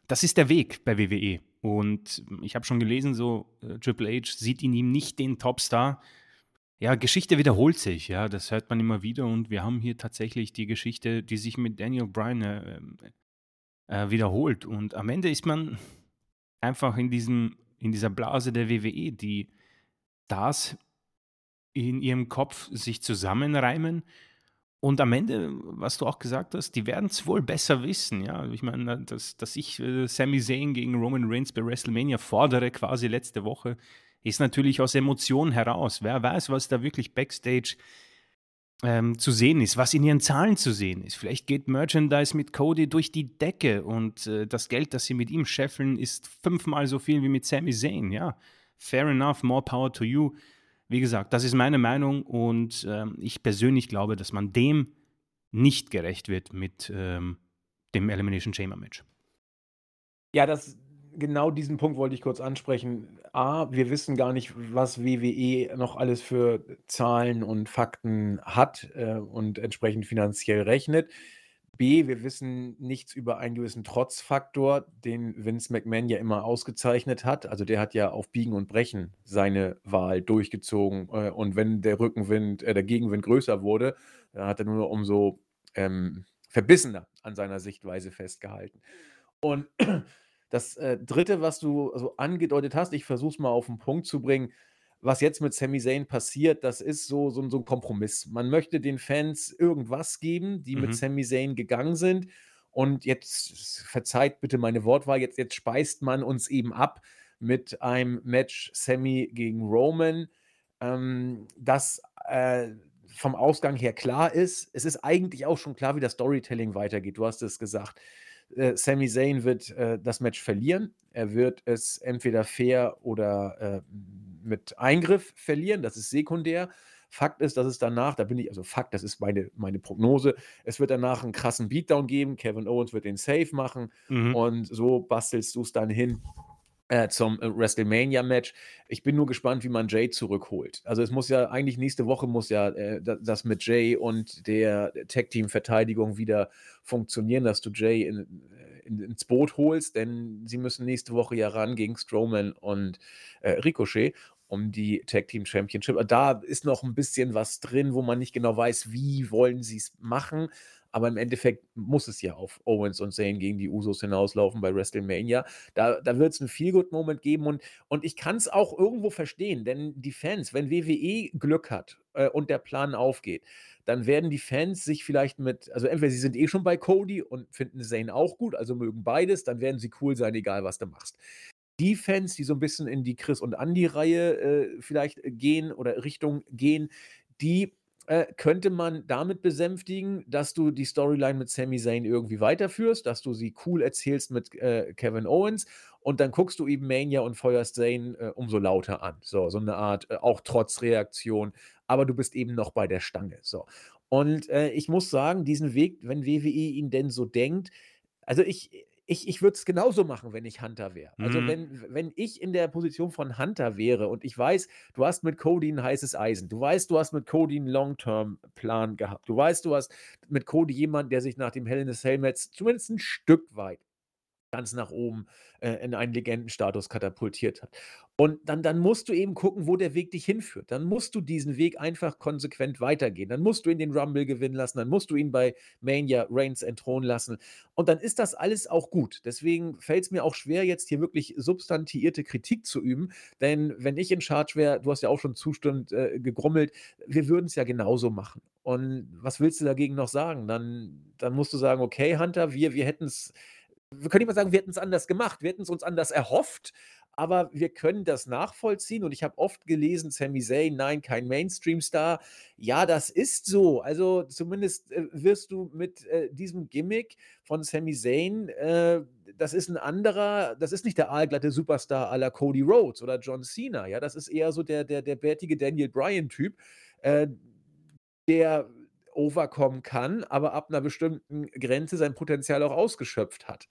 das ist der Weg bei WWE. Und ich habe schon gelesen, so äh, Triple H sieht in ihm nicht den Topstar. Ja, Geschichte wiederholt sich, ja, das hört man immer wieder. Und wir haben hier tatsächlich die Geschichte, die sich mit Daniel Bryan äh, äh, wiederholt. Und am Ende ist man einfach in, diesem, in dieser Blase der WWE, die das in ihrem Kopf sich zusammenreimen und am Ende, was du auch gesagt hast, die werden es wohl besser wissen. Ja, ich meine, dass, dass ich äh, Sami Zayn gegen Roman Reigns bei WrestleMania fordere, quasi letzte Woche, ist natürlich aus Emotionen heraus. Wer weiß, was da wirklich backstage ähm, zu sehen ist, was in ihren Zahlen zu sehen ist. Vielleicht geht Merchandise mit Cody durch die Decke und äh, das Geld, das sie mit ihm scheffeln, ist fünfmal so viel wie mit Sami Zayn. Ja, fair enough, more power to you. Wie gesagt, das ist meine Meinung und ähm, ich persönlich glaube, dass man dem nicht gerecht wird mit ähm, dem Elimination Chamber Match. Ja, das genau diesen Punkt wollte ich kurz ansprechen. A, wir wissen gar nicht, was WWE noch alles für Zahlen und Fakten hat äh, und entsprechend finanziell rechnet. B, wir wissen nichts über einen gewissen Trotzfaktor, den Vince McMahon ja immer ausgezeichnet hat. Also der hat ja auf Biegen und Brechen seine Wahl durchgezogen. Äh, und wenn der Rückenwind, äh, der Gegenwind größer wurde, hat er nur umso ähm, verbissener an seiner Sichtweise festgehalten. Und das äh, Dritte, was du so angedeutet hast, ich versuche es mal auf den Punkt zu bringen, was jetzt mit Sami Zayn passiert, das ist so, so, so ein Kompromiss. Man möchte den Fans irgendwas geben, die mit mhm. Sami Zayn gegangen sind. Und jetzt, verzeiht bitte meine Wortwahl, jetzt, jetzt speist man uns eben ab mit einem Match Sammy gegen Roman, ähm, das äh, vom Ausgang her klar ist. Es ist eigentlich auch schon klar, wie das Storytelling weitergeht. Du hast es gesagt. Äh, Sami Zayn wird äh, das Match verlieren. Er wird es entweder fair oder äh, mit Eingriff verlieren. Das ist sekundär. Fakt ist, dass es danach, da bin ich, also Fakt, das ist meine, meine Prognose, es wird danach einen krassen Beatdown geben. Kevin Owens wird den Safe machen mhm. und so bastelst du es dann hin äh, zum äh, WrestleMania-Match. Ich bin nur gespannt, wie man Jay zurückholt. Also es muss ja eigentlich nächste Woche muss ja äh, das mit Jay und der Tag-Team-Verteidigung wieder funktionieren, dass du Jay in, in, ins Boot holst, denn sie müssen nächste Woche ja ran gegen Strowman und äh, Ricochet um die Tag Team Championship. Da ist noch ein bisschen was drin, wo man nicht genau weiß, wie wollen sie es machen. Aber im Endeffekt muss es ja auf Owens und Zayn gegen die Usos hinauslaufen bei WrestleMania. Da, da wird es einen Feel-Good-Moment geben und, und ich kann es auch irgendwo verstehen, denn die Fans, wenn WWE Glück hat äh, und der Plan aufgeht, dann werden die Fans sich vielleicht mit, also entweder sie sind eh schon bei Cody und finden Zayn auch gut, also mögen beides, dann werden sie cool sein, egal was du machst. Defense, die so ein bisschen in die Chris und Andy-Reihe äh, vielleicht gehen oder Richtung gehen, die äh, könnte man damit besänftigen, dass du die Storyline mit Sami Zayn irgendwie weiterführst, dass du sie cool erzählst mit äh, Kevin Owens und dann guckst du eben Mania und feuerst Zayn äh, umso lauter an. So, so eine Art, äh, auch trotz Reaktion, aber du bist eben noch bei der Stange. So. Und äh, ich muss sagen, diesen Weg, wenn WWE ihn denn so denkt, also ich, ich, ich würde es genauso machen, wenn ich Hunter wäre. Also, Mhm. wenn, wenn ich in der Position von Hunter wäre und ich weiß, du hast mit Cody ein heißes Eisen, du weißt, du hast mit Cody einen Long-Term-Plan gehabt, du weißt, du hast mit Cody jemanden, der sich nach dem Hell in a Cell Match zumindest ein Stück weit ganz nach oben äh, in einen Legendenstatus katapultiert hat. Und dann, dann musst du eben gucken, wo der Weg dich hinführt. Dann musst du diesen Weg einfach konsequent weitergehen. Dann musst du ihn den Rumble gewinnen lassen. Dann musst du ihn bei Mania Reigns entthronen lassen. Und dann ist das alles auch gut. Deswegen fällt es mir auch schwer, jetzt hier wirklich substantiierte Kritik zu üben. Denn wenn ich in Charge wäre, du hast ja auch schon zustimmend äh, gegrummelt, wir würden es ja genauso machen. Und was willst du dagegen noch sagen? Dann, dann musst du sagen, okay, Hunter, wir, wir hätten es wir können nicht mal sagen, wir hätten es anders gemacht, wir hätten es uns anders erhofft, aber wir können das nachvollziehen und ich habe oft gelesen, Sami Zayn, nein, kein Mainstream-Star. Ja, das ist so. Also zumindest äh, wirst du mit äh, diesem Gimmick von Sami Zayn, äh, das ist ein anderer, das ist nicht der aalglatte Superstar la Cody Rhodes oder John Cena. Ja, das ist eher so der, der, der bärtige Daniel Bryan-Typ, äh, der overkommen kann, aber ab einer bestimmten Grenze sein Potenzial auch ausgeschöpft hat.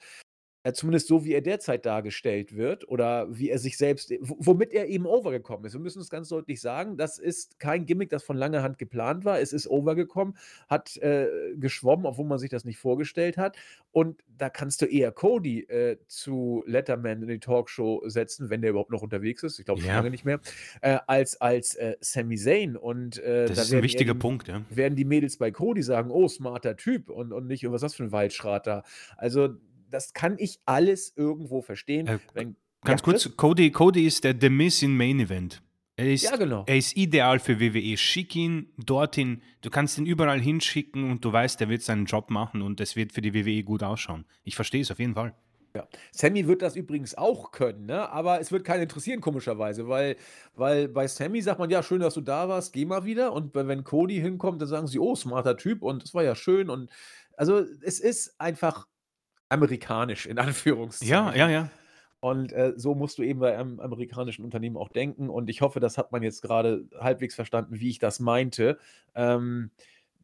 Äh, zumindest so, wie er derzeit dargestellt wird oder wie er sich selbst, w womit er eben overgekommen ist. Wir müssen es ganz deutlich sagen, das ist kein Gimmick, das von langer Hand geplant war. Es ist overgekommen, hat äh, geschwommen, obwohl man sich das nicht vorgestellt hat. Und da kannst du eher Cody äh, zu Letterman in die Talkshow setzen, wenn der überhaupt noch unterwegs ist. Ich glaube Ja. lange nicht mehr, äh, als als äh, Sami Zayn. Und äh, Das da ist ein wichtiger die, Punkt, ja. werden die Mädels bei Cody sagen, oh, smarter Typ und, und nicht, was ist das für ein Waldschrat da. Also, das kann ich alles irgendwo verstehen. Äh, Wenn, ja, Ganz Chris? kurz, Cody, Cody ist der The Miss in Main Event. Er ist, Ja, genau. er ist ideal für WWE. Schick ihn dorthin. Du kannst ihn überall hinschicken und du weißt, er wird seinen Job machen und es wird für die WWE gut ausschauen. Ich verstehe es auf jeden Fall. Ja. Sammy wird das übrigens auch können, ne? aber es wird keinen interessieren, komischerweise, weil, weil bei Sammy sagt man, ja, schön, dass du da warst, geh mal wieder. Und wenn Cody hinkommt, dann sagen sie, oh, smarter Typ und das war ja schön. Und also es ist einfach amerikanisch, in Anführungszeichen. Ja, ja, ja. Und äh, so musst du eben bei einem amerikanischen Unternehmen auch denken. Und ich hoffe, das hat man jetzt gerade halbwegs verstanden, wie ich das meinte. Ähm,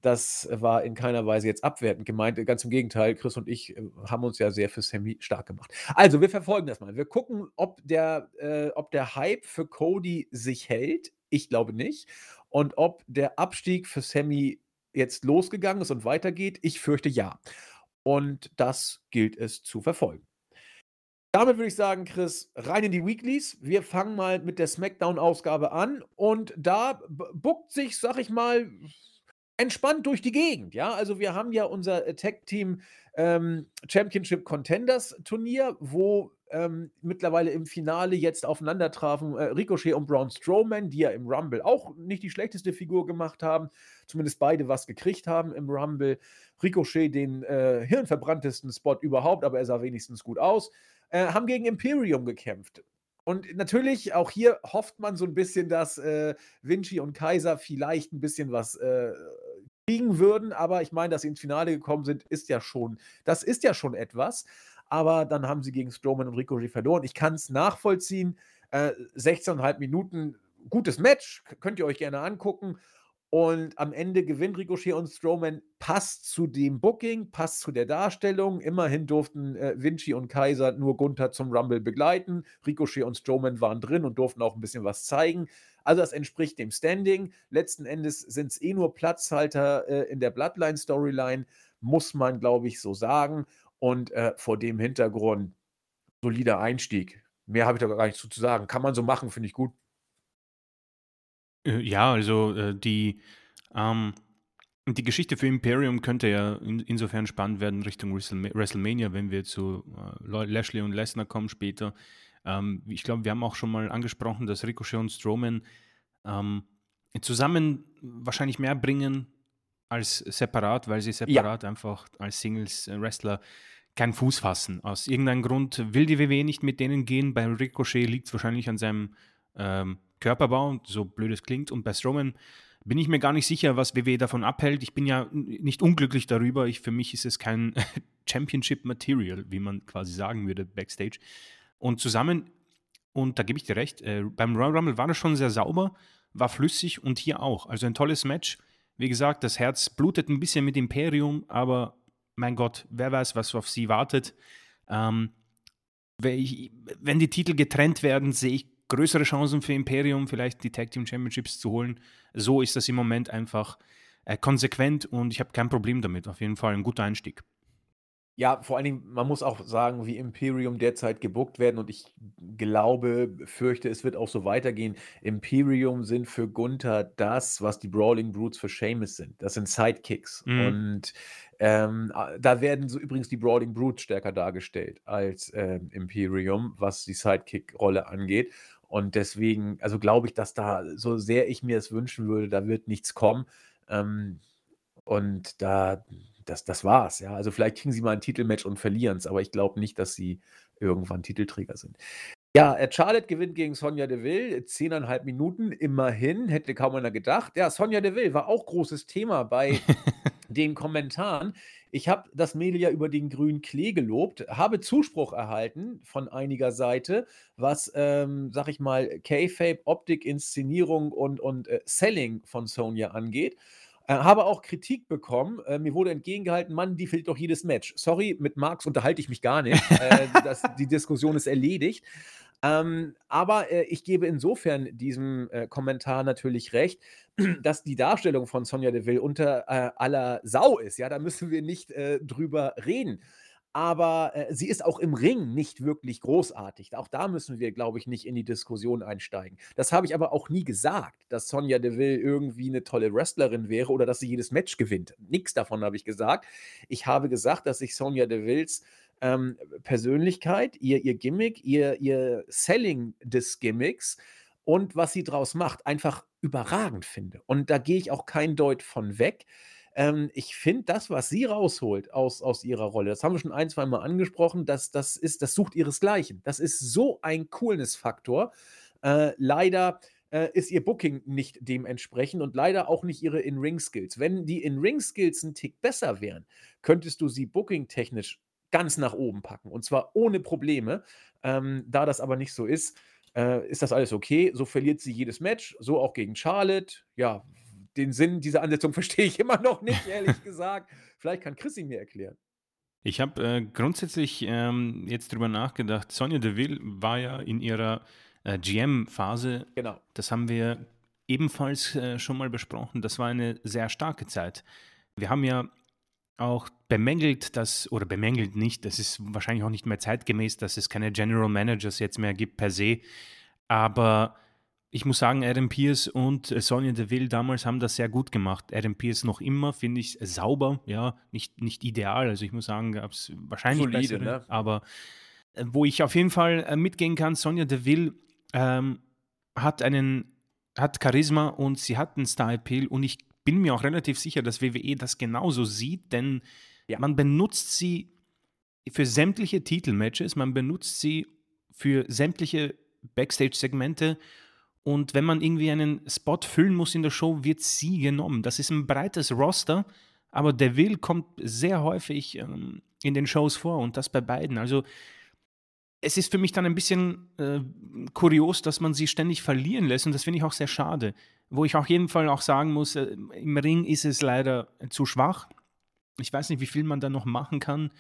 das war in keiner Weise jetzt abwertend gemeint. Ganz im Gegenteil, Chris und ich äh, haben uns ja sehr für Sammy stark gemacht. Also, wir verfolgen das mal. Wir gucken, ob der, äh, ob der Hype für Cody sich hält. Ich glaube nicht. Und ob der Abstieg für Sammy jetzt losgegangen ist und weitergeht. Ich fürchte ja. Und das gilt es zu verfolgen. Damit würde ich sagen, Chris, rein in die Weeklies. Wir fangen mal mit der SmackDown-Ausgabe an und da buckt sich, sag ich mal, entspannt durch die Gegend. Ja, also wir haben ja unser äh, Tag Team ähm, Championship Contenders Turnier, wo ähm, mittlerweile im Finale jetzt aufeinander trafen äh, Ricochet und Braun Strowman, die ja im Rumble auch nicht die schlechteste Figur gemacht haben, zumindest beide was gekriegt haben im Rumble. Ricochet den äh, hirnverbranntesten Spot überhaupt, aber er sah wenigstens gut aus äh, haben gegen Imperium gekämpft. Und natürlich, auch hier hofft man so ein bisschen, dass äh, Vinci und Kaiser vielleicht ein bisschen was äh, kriegen würden. Aber ich meine, dass sie ins Finale gekommen sind, ist ja schon, das ist ja schon etwas. Aber dann haben sie gegen Strowman und Ricochet verloren. Ich kann es nachvollziehen. Äh, 16,5 Minuten, gutes Match, könnt ihr euch gerne angucken. Und am Ende gewinnt Ricochet und Strowman. Passt zu dem Booking, passt zu der Darstellung. Immerhin durften äh, Vinci und Kaiser nur Gunther zum Rumble begleiten. Ricochet und Strowman waren drin und durften auch ein bisschen was zeigen. Also das entspricht dem Standing. Letzten Endes sind es eh nur Platzhalter äh, in der Bloodline-Storyline, muss man, glaube ich, so sagen. Und äh, vor dem Hintergrund solider Einstieg. Mehr habe ich da gar nicht zu zu sagen. Kann man so machen, finde ich gut. Äh, Ja, also äh, die, ähm, die Geschichte für Imperium könnte ja in, insofern spannend werden Richtung Wrestlema- WrestleMania, wenn wir zu äh, Lashley und Lesnar kommen später. Ähm, ich glaube, wir haben auch schon mal angesprochen, dass Ricochet und Strowman ähm, zusammen wahrscheinlich mehr bringen als separat, weil sie separat einfach als Singles-Wrestler keinen Fuß fassen. Aus irgendeinem Grund will die WWE nicht mit denen gehen. Bei Ricochet liegt es wahrscheinlich an seinem ähm, Körperbau, so blöd es klingt. Und bei Strowman bin ich mir gar nicht sicher, was WWE davon abhält. Ich bin ja nicht unglücklich darüber. Ich, für mich ist es kein Championship Material, wie man quasi sagen würde, backstage. Und zusammen, und da gebe ich dir recht, äh, beim Royal Rumble war das schon sehr sauber, war flüssig und hier auch. Also ein tolles Match. Wie gesagt, das Herz blutet ein bisschen mit Imperium, aber mein Gott, wer weiß, was auf sie wartet. Ähm, wenn die Titel getrennt werden, sehe ich größere Chancen für Imperium, vielleicht die Tag Team Championships zu holen. So ist das im Moment einfach äh, konsequent und ich habe kein Problem damit. Auf jeden Fall ein guter Einstieg. Ja, vor allen Dingen, man muss auch sagen, wie Imperium derzeit gebuckt werden und ich glaube, fürchte, es wird auch so weitergehen. Imperium sind für Gunther das, was die Brawling Brutes für Seamus sind. Das sind Sidekicks. Mhm. Und ähm, da werden so übrigens die Brawling Brutes stärker dargestellt als ähm, Imperium, was die Sidekick-Rolle angeht. Und deswegen, also glaube ich, dass da, so sehr ich mir es wünschen würde, da wird nichts kommen. Ähm, und da das, das war's, ja. Also vielleicht kriegen sie mal ein Titelmatch und verlieren es, aber ich glaube nicht, dass sie irgendwann Titelträger sind. Ja, äh, Charlotte gewinnt gegen Sonja Deville, zehneinhalb Minuten, immerhin, hätte kaum einer gedacht. Ja, Sonja Deville war auch großes Thema bei den Kommentaren. Ich habe das Mädel ja über den grünen Klee gelobt, habe Zuspruch erhalten von einiger Seite, was, ähm, sag ich mal, K-Fape, Optik, Inszenierung und, und äh, Selling von Sonja angeht. Äh, habe auch Kritik bekommen. Äh, mir wurde entgegengehalten, Mann, die fehlt doch jedes Match. Sorry, mit Marx unterhalte ich mich gar nicht. äh, das, die Diskussion ist erledigt. Ähm, aber äh, ich gebe insofern diesem äh, Kommentar natürlich recht, dass die Darstellung von Sonja Deville unter äh, aller Sau ist. Ja, da müssen wir nicht drüber reden aber äh, sie ist auch im Ring nicht wirklich großartig. Auch da müssen wir, glaube ich, nicht in die Diskussion einsteigen. Das habe ich aber auch nie gesagt, dass Sonja Deville irgendwie eine tolle Wrestlerin wäre oder dass sie jedes Match gewinnt. Nichts davon habe ich gesagt. Ich habe gesagt, dass ich Sonja Devilles ähm, Persönlichkeit, ihr, ihr Gimmick, ihr, ihr Selling des Gimmicks und was sie draus macht, einfach überragend finde. Und da gehe ich auch kein Deut von weg. Ähm, ich finde das, was sie rausholt aus, aus ihrer Rolle, das haben wir schon ein, zwei Mal angesprochen, das, das, ist, das sucht ihresgleichen. Das ist so ein Coolness-Faktor. Äh, leider äh, ist ihr Booking nicht dementsprechend und leider auch nicht ihre In-Ring-Skills. Wenn die In-Ring-Skills ein Tick besser wären, könntest du sie booking-technisch ganz nach oben packen und zwar ohne Probleme. Ähm, da das aber nicht so ist, äh, ist das alles okay. So verliert sie jedes Match, so auch gegen Charlotte. Ja, den Sinn dieser Ansetzung verstehe ich immer noch nicht, ehrlich gesagt. Vielleicht kann Chrissy mir erklären. Ich habe äh, grundsätzlich ähm, jetzt drüber nachgedacht. Sonja Deville war ja in ihrer äh, GM-Phase. Genau. Das haben wir ebenfalls äh, schon mal besprochen. Das war eine sehr starke Zeit. Wir haben ja auch bemängelt, dass, oder bemängelt nicht, das ist wahrscheinlich auch nicht mehr zeitgemäß, dass es keine General Managers jetzt mehr gibt per se. Aber ich muss sagen, Adam Pierce und äh, Sonja Deville damals haben das sehr gut gemacht. Adam Pierce noch immer, finde ich, sauber, ja, nicht, nicht ideal. Also ich muss sagen, gab es wahrscheinlich Solide, bessere, ne? aber äh, wo ich auf jeden Fall äh, mitgehen kann, Sonja Deville ähm, hat einen, hat Charisma und sie hat einen Star-Appeal und ich bin mir auch relativ sicher, dass WWE das genauso sieht, denn ja. man benutzt sie für sämtliche Titelmatches, man benutzt sie für sämtliche Backstage-Segmente und wenn man irgendwie einen Spot füllen muss in der Show, wird sie genommen. Das ist ein breites Roster, aber der Will kommt sehr häufig ähm, in den Shows vor und das bei beiden. Also es ist für mich dann ein bisschen äh, kurios, dass man sie ständig verlieren lässt und das finde ich auch sehr schade. Wo ich auf jeden Fall auch sagen muss, äh, im Ring ist es leider zu schwach. Ich weiß nicht, wie viel man da noch machen kann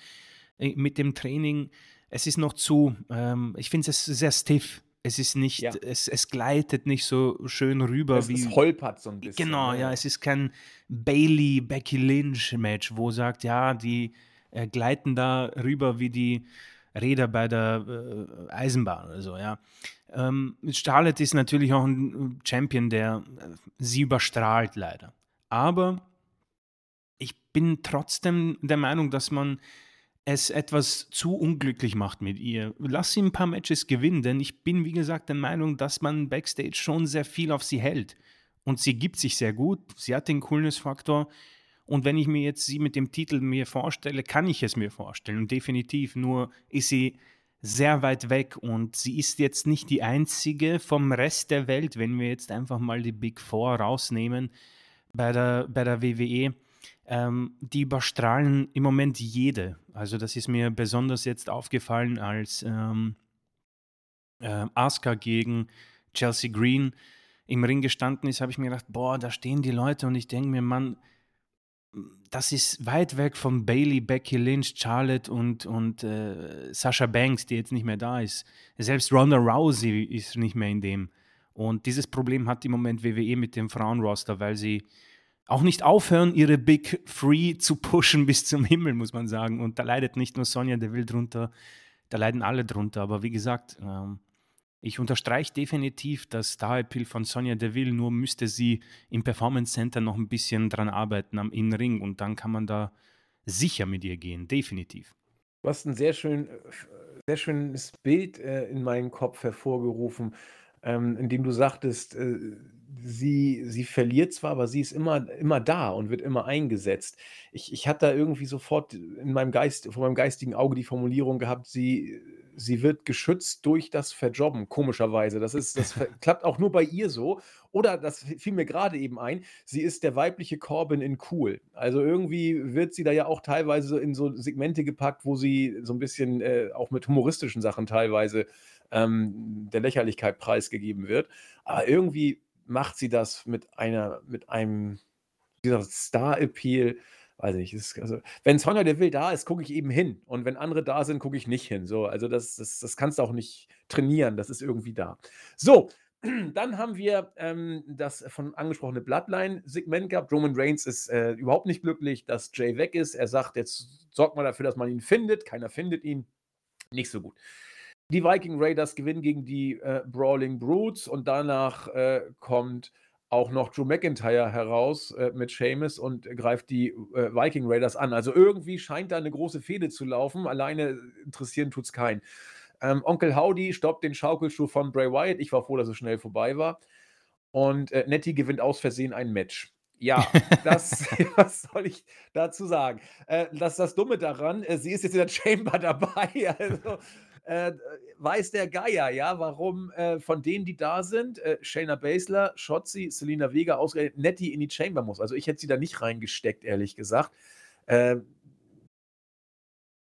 äh, mit dem Training. Es ist noch zu, ähm, ich finde es sehr stiff. Es ist nicht, ja. es, es gleitet nicht so schön rüber es, wie. Es holpert so ein bisschen. Genau, ja. ja, es ist kein Bailey, Becky Lynch-Match, wo sagt, ja, die äh, gleiten da rüber wie die Räder bei der äh, Eisenbahn oder so, ja. Ähm, Charlotte ist natürlich auch ein Champion, der äh, sie überstrahlt, leider. Aber ich bin trotzdem der Meinung, dass man es etwas zu unglücklich macht mit ihr. Lass sie ein paar Matches gewinnen, denn ich bin, wie gesagt, der Meinung, dass man backstage schon sehr viel auf sie hält. Und sie gibt sich sehr gut, sie hat den Coolness-Faktor Und wenn ich mir jetzt sie mit dem Titel mir vorstelle, kann ich es mir vorstellen. Und definitiv, nur ist sie sehr weit weg und sie ist jetzt nicht die einzige vom Rest der Welt, wenn wir jetzt einfach mal die Big Four rausnehmen bei der, bei der WWE. Ähm, die überstrahlen im Moment jede. Also das ist mir besonders jetzt aufgefallen, als ähm, äh, Asuka gegen Chelsea Green im Ring gestanden ist, habe ich mir gedacht, boah, da stehen die Leute und ich denke mir, Mann, das ist weit weg von Bailey, Becky Lynch, Charlotte und, und äh, Sasha Banks, die jetzt nicht mehr da ist. Selbst Ronda Rousey ist nicht mehr in dem. Und dieses Problem hat im Moment WWE mit dem Frauenroster, weil sie auch nicht aufhören, ihre Big Free zu pushen bis zum Himmel, muss man sagen. Und da leidet nicht nur Sonja Deville drunter, da leiden alle drunter. Aber wie gesagt, ähm, ich unterstreiche definitiv das Star-Appeal von Sonja Deville, nur müsste sie im Performance Center noch ein bisschen dran arbeiten am Innenring und dann kann man da sicher mit ihr gehen, definitiv. Du hast ein sehr, schön, sehr schönes Bild äh, in meinen Kopf hervorgerufen, ähm, in dem du sagtest, äh, sie, sie verliert zwar, aber sie ist immer, immer da und wird immer eingesetzt. Ich, ich hatte da irgendwie sofort in meinem Geist, vor meinem geistigen Auge die Formulierung gehabt, sie sie wird geschützt durch das Verjobben, komischerweise. Das ist, das klappt auch nur bei ihr so. Oder, das fiel mir gerade eben ein, sie ist der weibliche Corbin in cool. Also irgendwie wird sie da ja auch teilweise in so Segmente gepackt, wo sie so ein bisschen äh, auch mit humoristischen Sachen teilweise ähm, der Lächerlichkeit preisgegeben wird. Aber irgendwie macht sie das mit einer, mit einem, Star-Appeal, weiß ich, ist, also, wenn Sonja Deville da ist, gucke ich eben hin. Und wenn andere da sind, gucke ich nicht hin. So, also das, das, das kannst du auch nicht trainieren, das ist irgendwie da. So, dann haben wir ähm, das von angesprochene Bloodline-Segment gehabt. Roman Reigns ist äh, überhaupt nicht glücklich, dass Jay weg ist. Er sagt, jetzt sorgt mal dafür, dass man ihn findet. Keiner findet ihn. Nicht so gut. Die Viking Raiders gewinnen gegen die äh, Brawling Brutes und danach äh, kommt auch noch Drew McIntyre heraus äh, mit Seamus und greift die äh, Viking Raiders an. Also irgendwie scheint da eine große Fehde zu laufen. Alleine interessieren tut es keinen. Ähm, Onkel Howdy stoppt den Schaukelschuh von Bray Wyatt. Ich war froh, dass es schnell vorbei war. Und äh, Nettie gewinnt aus Versehen ein Match. Ja, das, was soll ich dazu sagen? Äh, das ist das Dumme daran, äh, sie ist jetzt in der Chamber dabei. Also, äh, weiß der Geier, ja, warum äh, von denen, die da sind, äh, Shayna Baszler, Shotzi, Selina Vega, ausgerechnet Nettie in die Chamber muss. Also ich hätte sie da nicht reingesteckt, ehrlich gesagt. Äh,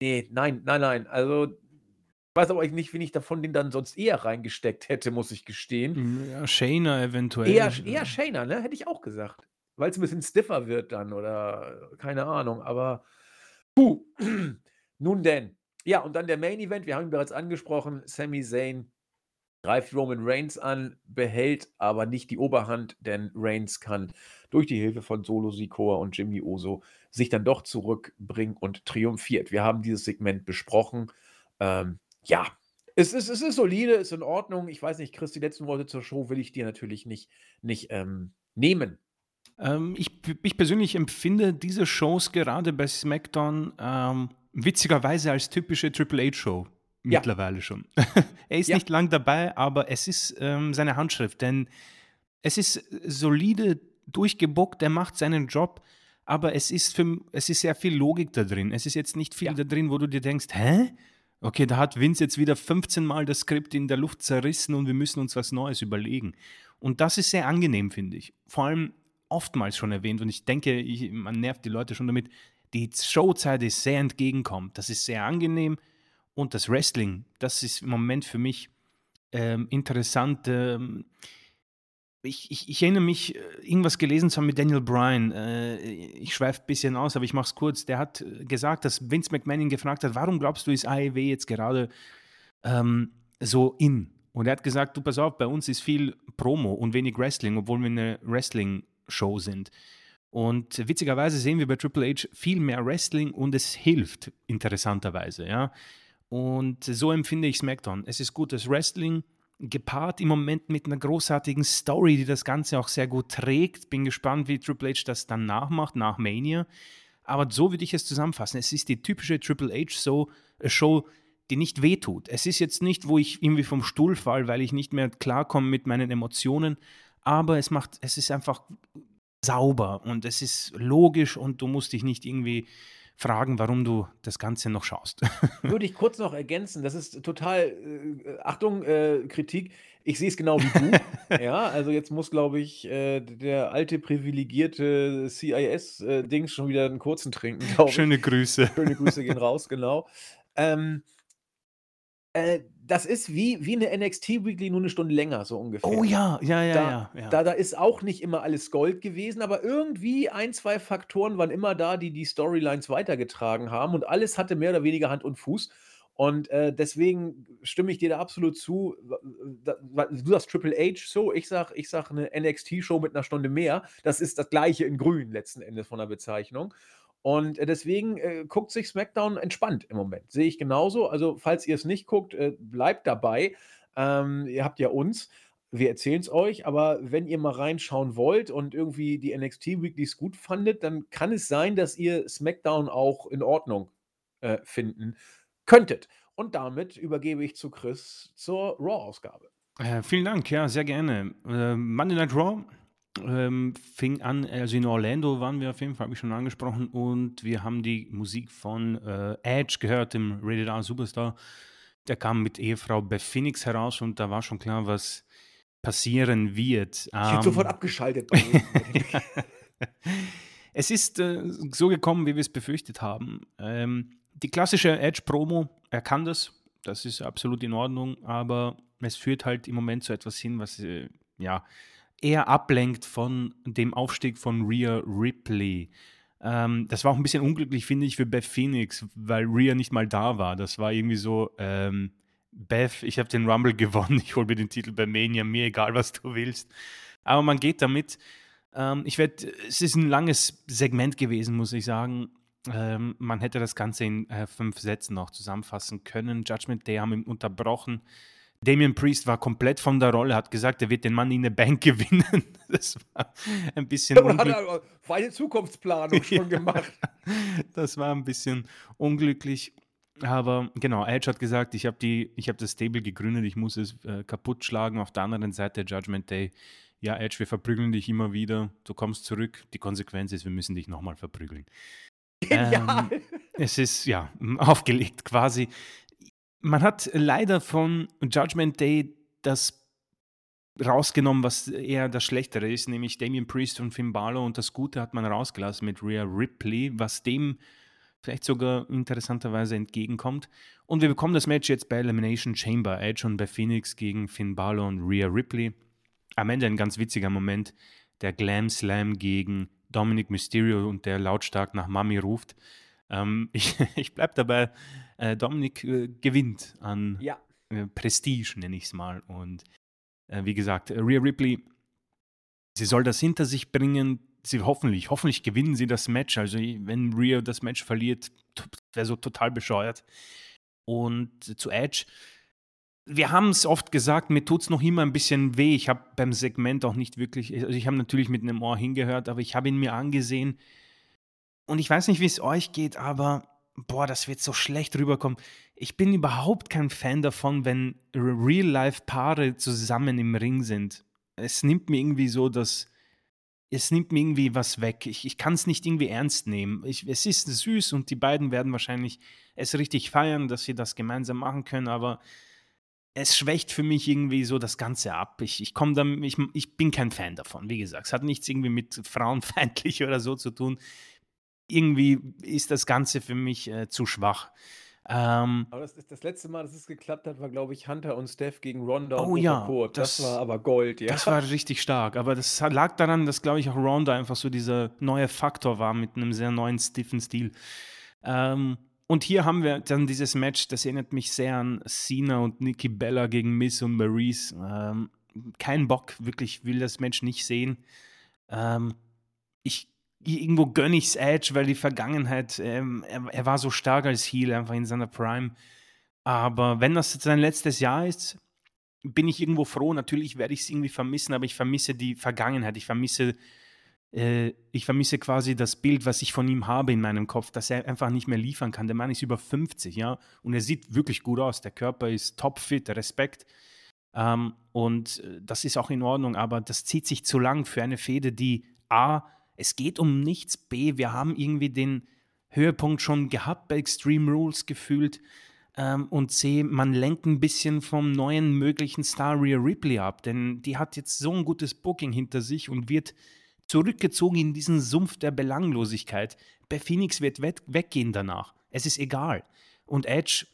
nee, nein, nein, nein. Also ich weiß aber nicht, wen ich davon den dann sonst eher reingesteckt hätte, muss ich gestehen. Hm, ja, Shayna eventuell. Eher, eher Shayna, ne? Hätte ich auch gesagt. Weil es ein bisschen stiffer wird dann oder keine Ahnung. Aber puh. Nun denn. Ja, und dann der Main Event, wir haben ihn bereits angesprochen, Sami Zayn greift Roman Reigns an, behält aber nicht die Oberhand, denn Reigns kann durch die Hilfe von Solo Sikoa und Jimmy Oso sich dann doch zurückbringen und triumphiert. Wir haben dieses Segment besprochen. Ähm, ja, es ist, es ist solide, ist in Ordnung. Ich weiß nicht, Chris, die letzten Worte zur Show will ich dir natürlich nicht, nicht ähm, nehmen. Ähm, ich, ich persönlich empfinde diese Shows gerade bei SmackDown ähm, witzigerweise als typische Triple H-Show ja. mittlerweile schon. er ist ja. nicht lang dabei, aber es ist ähm, seine Handschrift, denn es ist solide durchgebockt, er macht seinen Job, aber es ist, für, es ist sehr viel Logik da drin. Es ist jetzt nicht viel ja. da drin, wo du dir denkst, hä? Okay, da hat Vince jetzt wieder 15 Mal das Skript in der Luft zerrissen und wir müssen uns was Neues überlegen. Und das ist sehr angenehm, finde ich. Vor allem oftmals schon erwähnt und ich denke, ich, man nervt die Leute schon damit die Showzeit ist sehr entgegenkommt. Das ist sehr angenehm. Und das Wrestling, das ist im Moment für mich ähm, interessant. Ähm, ich, ich, ich, erinnere mich, äh, irgendwas gelesen zu haben mit Daniel Bryan. Äh, ich schweife ein bisschen aus, aber ich mache es kurz. Der hat äh, gesagt, dass Vince McMahon ihn gefragt hat, warum glaubst du, ist AEW jetzt gerade ähm, so in? Und er hat gesagt, du pass auf, bei uns ist viel Promo und wenig Wrestling, obwohl wir eine Wrestling-Show sind. Und witzigerweise sehen wir bei Triple H viel mehr Wrestling und es hilft interessanterweise, ja. Und so empfinde ich SmackDown. Es ist gutes Wrestling, gepaart im Moment mit einer großartigen Story, die das Ganze auch sehr gut trägt. Bin gespannt, wie Triple H das dann nachmacht, nach Mania. Aber so würde ich es zusammenfassen. Es ist die typische Triple H-Show, äh, die nicht wehtut. Es ist jetzt nicht, wo ich irgendwie vom Stuhl fall, weil ich nicht mehr klarkomme mit meinen Emotionen. Aber es macht, es ist einfach sauber und es ist logisch und du musst dich nicht irgendwie fragen, warum du das Ganze noch schaust. Würde ich kurz noch ergänzen, das ist total, äh, Achtung, äh, Kritik, ich sehe es genau wie du. ja, also jetzt muss, glaube ich, äh, der alte privilegierte CIS-Dings äh, schon wieder einen kurzen trinken, Schöne ich. Grüße. Schöne Grüße gehen raus, genau. Ähm, äh, das ist wie, wie eine NXT Weekly nur eine Stunde länger, so ungefähr. Oh ja, ja, ja, da, ja, ja. Da, da ist auch nicht immer alles Gold gewesen, aber irgendwie ein, zwei Faktoren waren immer da, die die Storylines weitergetragen haben und alles hatte mehr oder weniger Hand und Fuß. Und äh, deswegen stimme ich dir da absolut zu. Du sagst Triple H so, ich sag, ich sag eine NXT-Show mit einer Stunde mehr. Das ist das gleiche in Grün letzten Endes von der Bezeichnung. Und äh, deswegen äh, guckt sich SmackDown entspannt im Moment. Sehe ich genauso. Also, falls ihr es nicht guckt, äh, bleibt dabei. Ähm, ihr habt ja uns. Wir erzählen es euch, aber wenn ihr mal reinschauen wollt und irgendwie die NXT Weeklies gut fandet, dann kann es sein, dass ihr SmackDown auch in Ordnung äh, finden könntet. Und damit übergebe ich zu Chris zur Raw-Ausgabe. Äh, vielen Dank, ja, sehr gerne. Äh, Monday Night Raw ähm, fing an, also in Orlando waren wir auf jeden Fall, habe ich schon angesprochen, und wir haben die Musik von äh, Edge gehört, dem Rated R Superstar. Der kam mit Ehefrau Beth Phoenix heraus und da war schon klar, was passieren wird. Ich hätte ähm, sofort abgeschaltet. es ist äh, so gekommen, wie wir es befürchtet haben. Ähm, die klassische Edge-Promo, er kann das, das ist absolut in Ordnung, aber es führt halt im Moment zu etwas hin, was äh, ja eher ablenkt von dem Aufstieg von Rhea Ripley. Ähm, das war auch ein bisschen unglücklich, finde ich, für Beth Phoenix, weil Rhea nicht mal da war. Das war irgendwie so, ähm, Beth, ich habe den Rumble gewonnen, ich hole mir den Titel bei Mania, mir egal, was du willst. Aber man geht damit. Ähm, ich werde, es ist ein langes Segment gewesen, muss ich sagen. Ähm, man hätte das Ganze in äh, fünf Sätzen noch zusammenfassen können. Judgment Day haben ihn unterbrochen. Damien Priest war komplett von der Rolle, hat gesagt, er wird den Mann in eine Bank gewinnen. Das war ein bisschen. Hat er eine Zukunftsplanung schon ja, gemacht. Das war ein bisschen unglücklich. Aber genau, Edge hat gesagt, ich habe hab das Stable gegründet, ich muss es äh, kaputt schlagen. Auf der anderen Seite Judgment Day, ja, Edge, wir verprügeln dich immer wieder, du kommst zurück. Die Konsequenz ist, wir müssen dich nochmal verprügeln. Ähm, es ist ja aufgelegt quasi. Man hat leider von Judgment Day das rausgenommen, was eher das Schlechtere ist, nämlich Damien Priest und Finn Balor und das Gute hat man rausgelassen mit Rhea Ripley, was dem vielleicht sogar interessanterweise entgegenkommt. Und wir bekommen das Match jetzt bei Elimination Chamber, Edge und bei Phoenix gegen Finn Balor und Rhea Ripley. Am Ende ein ganz witziger Moment, der Glam Slam gegen Dominic Mysterio und der lautstark nach Mami ruft. Ähm, ich ich bleibe dabei, äh, Dominik äh, gewinnt an ja. äh, Prestige, nenne ich es mal. Und äh, wie gesagt, Rhea Ripley, sie soll das hinter sich bringen. Sie hoffentlich, hoffentlich gewinnen sie das Match. Also wenn Rhea das Match verliert, wäre so total bescheuert. Und zu Edge, wir haben es oft gesagt, mir tut es noch immer ein bisschen weh. Ich habe beim Segment auch nicht wirklich, also ich habe natürlich mit einem Ohr hingehört, aber ich habe ihn mir angesehen. Und ich weiß nicht, wie es euch geht, aber boah, das wird so schlecht rüberkommen. Ich bin überhaupt kein Fan davon, wenn Real-Life-Paare zusammen im Ring sind. Es nimmt mir irgendwie so das, es nimmt mir irgendwie was weg. Ich, ich kann es nicht irgendwie ernst nehmen. Ich, es ist süß und die beiden werden wahrscheinlich es richtig feiern, dass sie das gemeinsam machen können, aber es schwächt für mich irgendwie so das Ganze ab. Ich, ich komme ich, ich bin kein Fan davon, wie gesagt. Es hat nichts irgendwie mit frauenfeindlich oder so zu tun irgendwie ist das Ganze für mich äh, zu schwach. Ähm, aber das, ist das letzte Mal, dass es geklappt hat, war, glaube ich, Hunter und Steph gegen Ronda oh, und ja, Das, das, war aber Gold, ja. Das war richtig stark. Aber das lag daran, dass, glaube ich, auch Ronda einfach so dieser neue Faktor war mit einem sehr neuen, stiffen Stil. Ähm, und hier haben wir dann dieses Match, das erinnert mich sehr an Cena und Nikki Bella gegen Miss und Maurice. Ähm, kein Bock, wirklich will das Match nicht sehen. Ähm, ich irgendwo gönne ich es Edge, weil die Vergangenheit, ähm, er, er, war so stark als Heel einfach in seiner Prime. Aber wenn das sein letztes Jahr ist, bin ich irgendwo froh. Natürlich werde ich es irgendwie vermissen, aber ich vermisse die Vergangenheit. Ich vermisse, äh, ich vermisse quasi das Bild, was ich von ihm habe in meinem Kopf, dass er einfach nicht mehr liefern kann. Der Mann ist über 50, ja, und er sieht wirklich gut aus. Der Körper ist topfit, Respekt. Ähm, und äh, das ist auch in Ordnung, aber das zieht sich zu lang für eine Fehde, die A, es geht um nichts, B, wir haben irgendwie den Höhepunkt schon gehabt bei Extreme Rules gefühlt ähm, und C, man lenkt ein bisschen vom neuen möglichen Star Rhea Ripley ab, denn die hat jetzt so ein gutes Booking hinter sich und wird zurückgezogen in diesen Sumpf der Belanglosigkeit. Bei Phoenix wird weggehen danach. Es ist egal. Und Edge,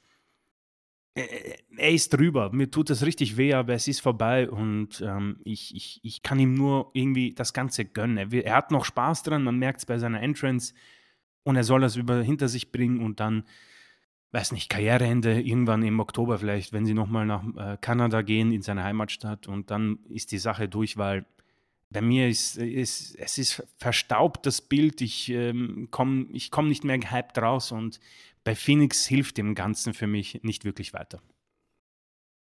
er ist drüber. Mir tut das richtig weh, aber es ist vorbei und ähm, ich, ich, ich kann ihm nur irgendwie das Ganze gönnen. Er, er hat noch Spaß dran, man merkt es bei seiner Entrance und er soll das über hinter sich bringen und dann, weiß nicht, Karriereende irgendwann im Oktober vielleicht, wenn sie nochmal nach äh, Kanada gehen, in seine Heimatstadt und dann ist die Sache durch, weil bei mir ist, ist es ist verstaubt das Bild. Ich ähm, komme komm nicht mehr gehypt raus und bei Phoenix hilft dem Ganzen für mich nicht wirklich weiter.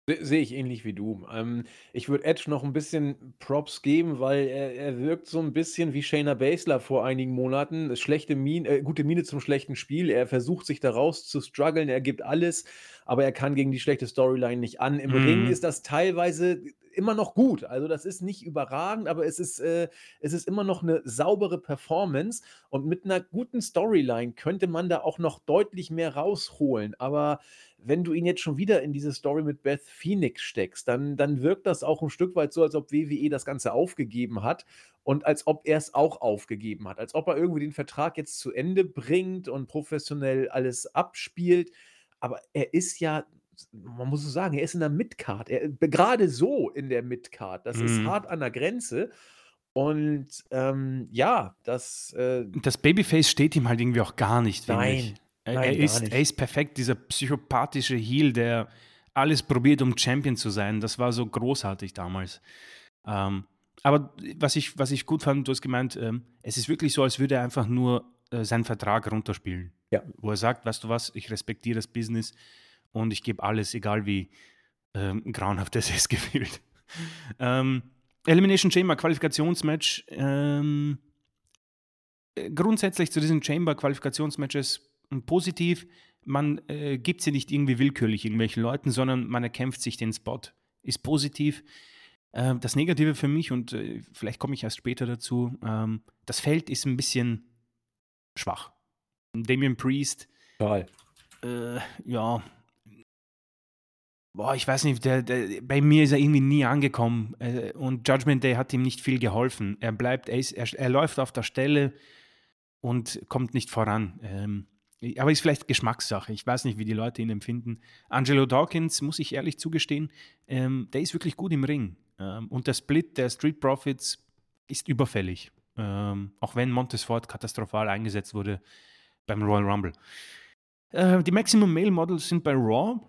Sehe ich ähnlich wie du. Ähm, ich würde Edge noch ein bisschen Props geben, weil er, er wirkt so ein bisschen wie Shayna Baszler vor einigen Monaten. Schlechte Mine, äh, gute Miene zum schlechten Spiel. Er versucht sich daraus zu strugglen, er gibt alles, aber er kann gegen die schlechte Storyline nicht an. Im mhm. Ring ist das teilweise immer noch gut. Also das ist nicht überragend, aber es ist, äh, es ist immer noch eine saubere Performance. Und mit einer guten Storyline könnte man da auch noch deutlich mehr rausholen. Aber wenn du ihn jetzt schon wieder in diese Story mit Beth Phoenix steckst, dann, dann wirkt das auch ein Stück weit so, als ob WWE das Ganze aufgegeben hat und als ob er es auch aufgegeben hat. Als ob er irgendwie den Vertrag jetzt zu Ende bringt und professionell alles abspielt. Aber er ist ja man muss so sagen, er ist in der Midcard. Er, gerade so in der Midcard. Das ist mhm. hart an der Grenze. Und ähm, ja, das. Äh, Das Babyface steht ihm halt irgendwie auch gar nicht, nein, Er, nein, er, ist, er ist perfekt, dieser psychopathische Heel, der alles probiert, um Champion zu sein. Das war so großartig damals. Ähm, aber was ich, was ich gut fand, du hast gemeint, ähm, es ist wirklich so, als würde er einfach nur äh, seinen Vertrag runterspielen. Ja. Wo er sagt, weißt du was, ich respektiere das Business und ich gebe alles, egal wie ähm, grauenhaft es ist gefühlt. ähm, Elimination Chamber Qualifikationsmatch. Ähm, äh, grundsätzlich zu diesen Chamber Qualifikationsmatches positiv. Man äh, gibt sie nicht irgendwie willkürlich irgendwelchen Leuten, sondern man erkämpft sich den Spot. Ist positiv. Äh, das Negative für mich, und äh, vielleicht komme ich erst später dazu, ähm, das Feld ist ein bisschen schwach. Damien Priest. Toll. Äh, ja, boah, ich weiß nicht, der, der, bei mir ist er irgendwie nie angekommen äh, und Judgment Day hat ihm nicht viel geholfen. Er bleibt, er, ist, er, er läuft auf der Stelle und kommt nicht voran. Ähm, aber ist vielleicht Geschmackssache. Ich weiß nicht, wie die Leute ihn empfinden. Angelo Dawkins, muss ich ehrlich zugestehen, ähm, der ist wirklich gut im Ring. Ähm, und der Split der Street Profits ist überfällig. Ähm, auch wenn Montesfort katastrophal eingesetzt wurde beim Royal Rumble. Äh, die Maximum Male Models sind bei Raw.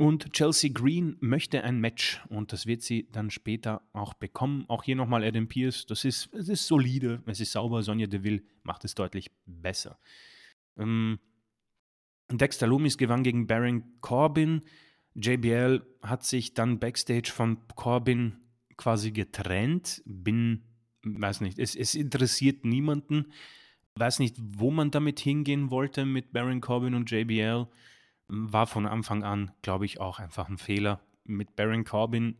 Und Chelsea Green möchte ein Match und das wird sie dann später auch bekommen. Auch hier nochmal Adam Pierce, das ist, es ist solide, es ist sauber. Sonja Deville macht es deutlich besser. Ähm, Dexter Loomis gewann gegen Baron Corbin. JBL hat sich dann backstage von Corbin quasi getrennt. Bin, weiß nicht, es, es interessiert niemanden. Weiß nicht, wo man damit hingehen wollte mit Baron Corbin und JBL war von Anfang an, glaube ich, auch einfach ein Fehler. Mit Baron Corbin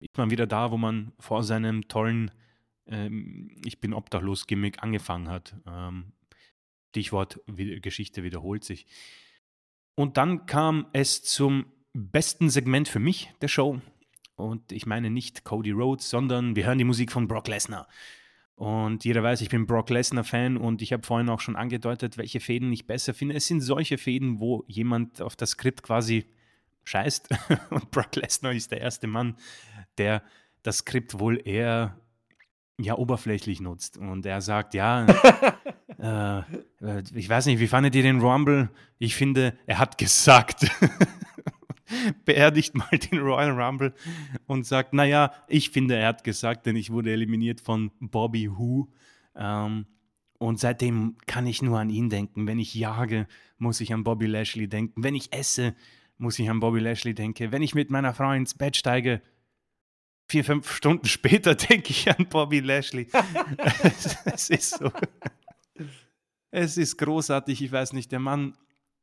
ist man wieder da, wo man vor seinem tollen ähm, Ich bin obdachlos-Gimmick angefangen hat. Ähm, Stichwort Geschichte wiederholt sich. Und dann kam es zum besten Segment für mich der Show. Und ich meine nicht Cody Rhodes, sondern wir hören die Musik von Brock Lesnar. Und jeder weiß, ich bin Brock Lesnar-Fan und ich habe vorhin auch schon angedeutet, welche Fäden ich besser finde. Es sind solche Fäden, wo jemand auf das Skript quasi scheißt. Und Brock Lesnar ist der erste Mann, der das Skript wohl eher ja, oberflächlich nutzt. Und er sagt, ja, äh, äh, ich weiß nicht, wie fandet ihr den Rumble? Ich finde, er hat gesagt. beerdigt mal den Royal Rumble und sagt, naja, ich finde, er hat gesagt, denn ich wurde eliminiert von Bobby Who. Ähm, und seitdem kann ich nur an ihn denken. Wenn ich jage, muss ich an Bobby Lashley denken. Wenn ich esse, muss ich an Bobby Lashley denken. Wenn ich mit meiner Frau ins Bett steige, vier, fünf Stunden später denke ich an Bobby Lashley. es ist so. Es ist großartig. Ich weiß nicht, der Mann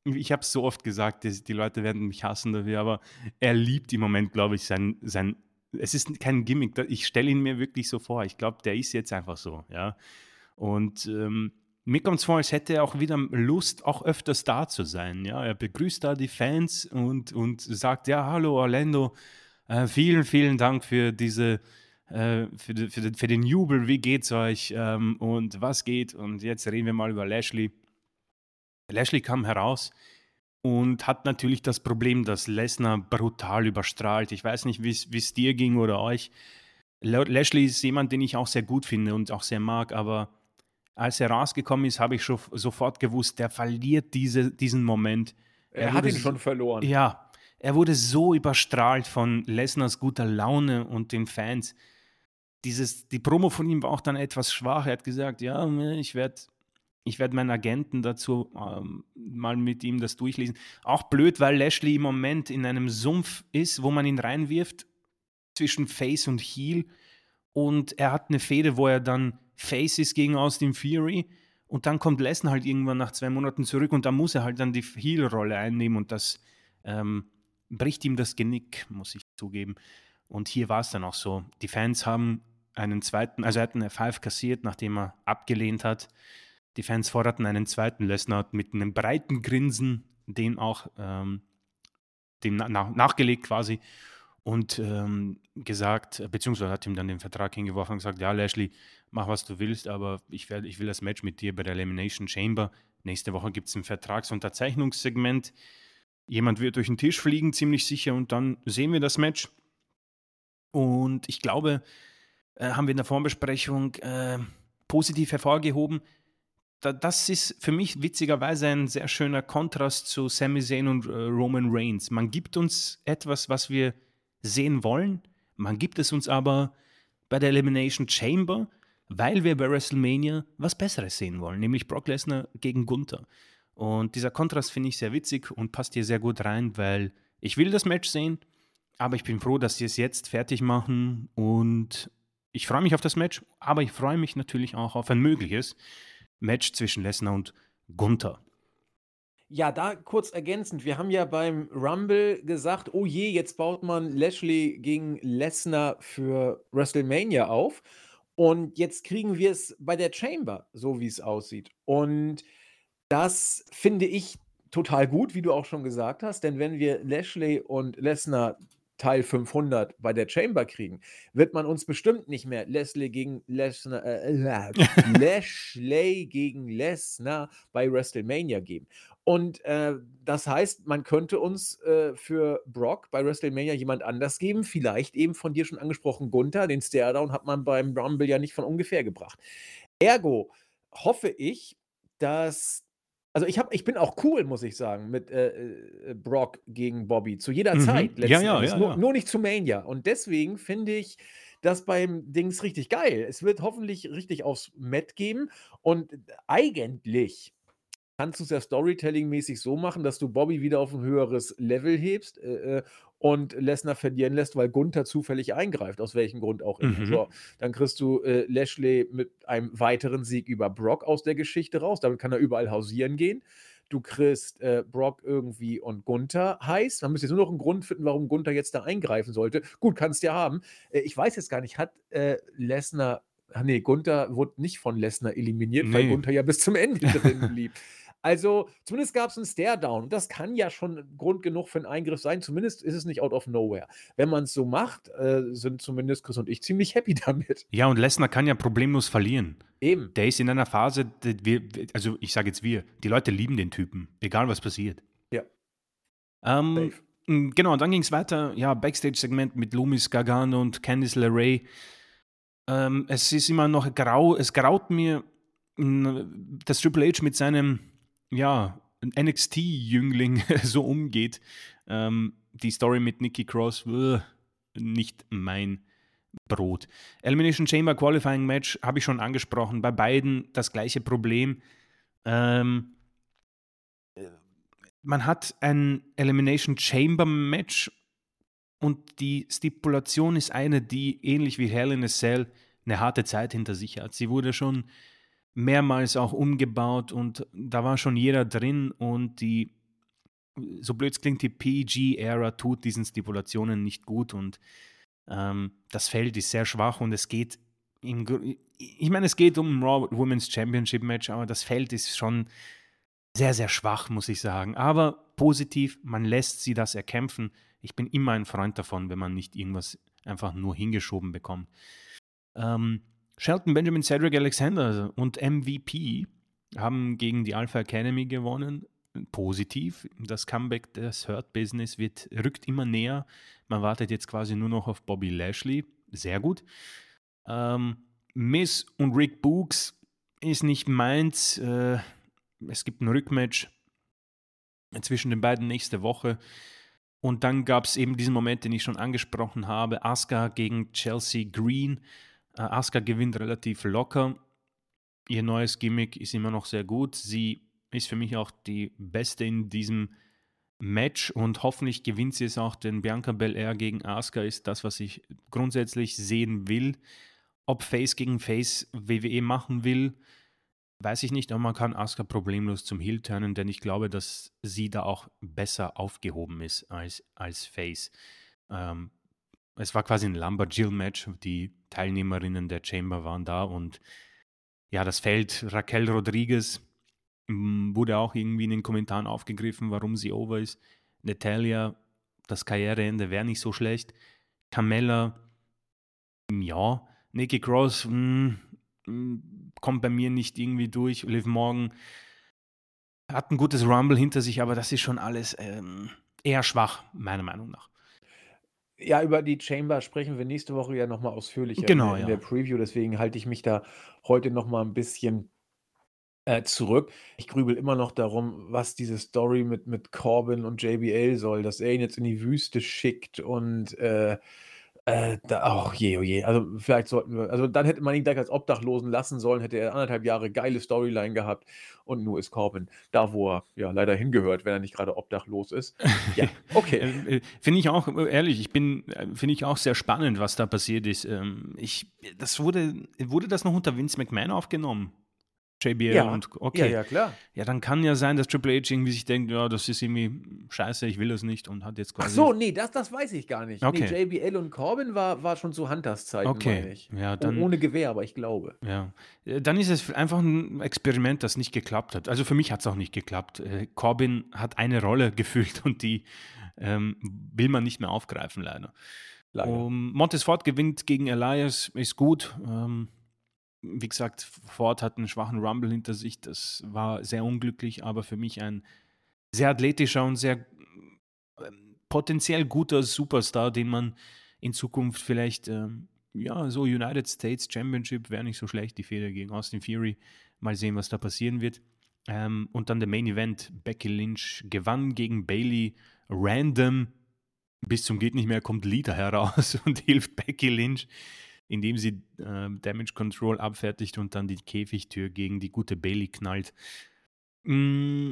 ich habe es so oft gesagt, die, die, Leute werden mich hassen dafür, aber er liebt im Moment, glaube ich, sein, sein, es ist kein Gimmick. Ich stelle ihn mir wirklich so vor. Ich glaube, der ist jetzt einfach so, ja. Und ähm, mir kommt es vor, als hätte er auch wieder Lust, auch öfters da zu sein. Ja, er begrüßt da die Fans und, und sagt, ja, hallo Orlando, äh, vielen, vielen Dank für diese, äh, für, für, für, den Jubel, wie geht's euch ähm, und was geht? Und jetzt reden wir mal über Lashley. Lashley kam heraus und hat natürlich das Problem, dass Lesnar brutal überstrahlt. Ich weiß nicht, wie es dir ging oder euch. Lashley ist jemand, den ich auch sehr gut finde und auch sehr mag, aber als er rausgekommen ist, habe ich schon sofort gewusst, der verliert diese, diesen Moment. Er, er hat ihn schon verloren. Ja, er wurde so überstrahlt von Lesners guter Laune und den Fans. Dieses, die Promo von ihm war auch dann etwas schwach. Er hat gesagt, ja, ich werde ich werd meinen Agenten dazu ähm, mal mit ihm das durchlesen. Auch blöd, weil Lashley im Moment in einem Sumpf ist, wo man ihn reinwirft zwischen Face und Heel. Und er hat eine Fehde, wo er dann Faces gegen Austin Fury. Und dann kommt Lesnar halt irgendwann nach zwei Monaten zurück und da muss er halt dann die Heel-Rolle einnehmen und das ähm, bricht ihm das Genick, muss ich zugeben. Und hier war es dann auch so. Die Fans haben einen zweiten, also er hat einen F5 kassiert, nachdem er abgelehnt hat. Die Fans forderten einen zweiten Lesnar mit einem breiten Grinsen, den auch ähm, dem nach, nachgelegt quasi und ähm, gesagt, beziehungsweise hat ihm dann den Vertrag hingeworfen und gesagt, ja, Lashley, mach was du willst, aber ich, werd, ich will das Match mit dir bei der Elimination Chamber. Nächste Woche gibt es ein Vertragsunterzeichnungssegment. Jemand wird durch den Tisch fliegen, ziemlich sicher, und dann sehen wir das Match. Und ich glaube, äh, haben wir in der Vorbesprechung äh, positiv hervorgehoben. Da, das ist für mich witzigerweise ein sehr schöner Kontrast zu Sami Zayn und äh, Roman Reigns. Man gibt uns etwas, was wir sehen wollen. Man gibt es uns aber bei der Elimination Chamber, weil wir bei WrestleMania was Besseres sehen wollen, nämlich Brock Lesnar gegen Gunther. Und dieser Kontrast finde ich sehr witzig und passt hier sehr gut rein, weil ich will das Match sehen, aber ich bin froh, dass sie es jetzt fertig machen und ich freue mich auf das Match, aber ich freue mich natürlich auch auf ein mögliches Match zwischen Lesnar und Gunther. Ja, da kurz ergänzend. Wir haben ja beim Rumble gesagt, oh je, jetzt baut man Lashley gegen Lesnar für WrestleMania auf. Und jetzt kriegen wir es bei der Chamber, so wie es aussieht. Und das finde ich total gut, wie du auch schon gesagt hast, denn wenn wir Lashley und Lesnar Teil 500 bei der Chamber kriegen, wird man uns bestimmt nicht mehr Leslie gegen Lesnar, äh, äh Lashley gegen Lesnar bei WrestleMania geben. Und äh, das heißt, man könnte uns äh, für Brock bei WrestleMania jemand anders geben, vielleicht eben von dir schon angesprochen Gunther, den Staredown hat man beim Rumble ja nicht von ungefähr gebracht. Ergo hoffe ich, dass also ich, hab, ich bin auch cool, muss ich sagen, mit äh, äh, Brock gegen Bobby. Zu jeder mhm. Zeit. Ja, ja, ja, nur, nur, nicht zu Mania. Und deswegen finde ich das beim Dings richtig geil. Es wird hoffentlich richtig aufs Met geben. Und eigentlich kannst du es ja Storytelling-mäßig so machen, dass du Bobby wieder auf ein höheres Level hebst. Äh, äh und Lesnar verlieren lässt, weil Gunther zufällig eingreift, aus welchem Grund auch immer. Mhm. So, dann kriegst du äh, Lashley mit einem weiteren Sieg über Brock aus der Geschichte raus. Damit kann er überall hausieren gehen. Du kriegst äh, Brock irgendwie und Gunther heiß. Man müsste jetzt nur noch einen Grund finden, warum Gunther jetzt da eingreifen sollte. Gut, kannst ja haben. Äh, ich weiß jetzt gar nicht, hat äh, Lesnar Ach nee, Gunther wurde nicht von Lesnar eliminiert, nee. weil Gunther ja bis zum Ende drin blieb. Also, zumindest gab es einen Stare-Down. Und das kann ja schon Grund genug für einen Eingriff sein. Zumindest ist es nicht out of nowhere. Wenn man es so macht, äh, sind zumindest Chris und ich ziemlich happy damit. Ja, und Lesnar kann ja problemlos verlieren. Eben. Der ist in einer Phase, wir, also ich sage jetzt wir, die Leute lieben den Typen, egal was passiert. Ja. Ähm, genau, dann ging es weiter. Ja, Backstage-Segment mit Loomis Gargano und Candice LeRae. Ähm, es ist immer noch grau, es graut mir, dass Triple H mit seinem ja, NXT-Jüngling so umgeht. Ähm, die Story mit Nikki Cross, uh, nicht mein Brot. Elimination Chamber Qualifying Match habe ich schon angesprochen. Bei beiden das gleiche Problem. Ähm, man hat ein Elimination Chamber Match und die Stipulation ist eine, die ähnlich wie Hell in a Cell eine harte Zeit hinter sich hat. Sie wurde schon mehrmals auch umgebaut und da war schon jeder drin und die, so blöd es klingt, die PG-Ära tut diesen Stipulationen nicht gut und Ähm, das Feld ist sehr schwach und es geht im, ich meine, es geht um ein Raw Women's Championship Match, aber das Feld ist schon sehr, sehr schwach, muss ich sagen. Aber positiv, man lässt sie das erkämpfen. Ich bin immer ein Freund davon, wenn man nicht irgendwas einfach nur hingeschoben bekommt. Ähm, Shelton Benjamin Cedric Alexander und MVP haben gegen die Alpha Academy gewonnen. Positiv. Das Comeback des Hurt Business wird, rückt immer näher. Man wartet jetzt quasi nur noch auf Bobby Lashley. Sehr gut. Ähm, Miss und Rick Books ist nicht meins. Äh, es gibt ein Rückmatch zwischen den beiden nächste Woche. Und dann gab es eben diesen Moment, den ich schon angesprochen habe: Asuka gegen Chelsea Green. Äh, Asuka gewinnt relativ locker. Ihr neues Gimmick ist immer noch sehr gut. Sie ist für mich auch die beste in diesem Match und hoffentlich gewinnt sie es auch, denn Bianca Belair gegen Asuka ist das, was ich grundsätzlich sehen will. Ob Face gegen Face WWE machen will, weiß ich nicht, aber man kann Asuka problemlos zum Heel turnen, denn ich glaube, dass sie da auch besser aufgehoben ist als, als Face. Ähm, es war quasi ein Lumberjill-Match, die Teilnehmerinnen der Chamber waren da und ja, das Feld Raquel Rodriguez wurde auch irgendwie in den Kommentaren aufgegriffen, warum sie over ist. Natalia, das Karriereende wäre nicht so schlecht. Carmella, ja, Nikki Cross mh, hm, kommt bei mir nicht irgendwie durch. Liv Morgan hat ein gutes Rumble hinter sich, aber das ist schon alles ähm, eher schwach, meiner Meinung nach. Ja, über die Chamber sprechen wir nächste Woche ja nochmal ausführlicher genau, in, ja. der Preview. Deswegen halte ich mich da heute nochmal ein bisschen äh, zurück. Ich grübel immer noch darum, was diese Story mit, mit Corbin und JBL soll, dass er ihn jetzt in die Wüste schickt und äh, äh, da, ach je, oh je. Also vielleicht sollten wir, also dann hätte man ihn gleich als Obdachlosen lassen sollen, hätte er anderthalb Jahre geile Storyline gehabt und nur ist Corbin da, wo er ja leider hingehört, wenn er nicht gerade obdachlos ist. Ja, okay. Äh, äh, finde ich auch, ehrlich, ich bin, äh, finde ich auch sehr spannend, was da passiert ist. Ähm, ich, das wurde, wurde das noch unter Vince McMahon aufgenommen? JBL Ja, und ja, okay. ja, klar. Ja, dann kann ja sein, dass Triple H irgendwie sich denkt, ja, das ist irgendwie scheiße, ich will das nicht und hat jetzt Ach quasi. so, nee, das, das weiß ich gar nicht. Nee, Okay, JBL und Corbin war, war schon zu Hunters Zeiten, meine okay. ich. Ja, dann, ohne Gewehr, aber ich glaube. ja. Äh, Dann ist es einfach ein Experiment, das nicht geklappt hat. Also für mich hat es auch nicht geklappt. Äh, Corbin hat eine Rolle gefüllt und die ähm, will man nicht mehr aufgreifen, leider. Leider. Um, Montes Ford gewinnt gegen Elias, ist gut. Ähm, wie gesagt, Ford hat einen schwachen Rumble hinter sich. Das war sehr unglücklich, aber für mich ein sehr athletischer und sehr ähm, potenziell guter Superstar, den man in Zukunft vielleicht, ähm, ja, so United States Championship wäre nicht so schlecht, die Fehler gegen Austin Fury. Mal sehen, was da passieren wird. Ähm, und dann der Main Event: Becky Lynch gewann gegen Bailey random. Bis zum Geht nicht mehr kommt Lita heraus und hilft Becky Lynch indem sie äh, Damage Control abfertigt und dann die Käfigtür gegen die gute Bailey knallt. Mm,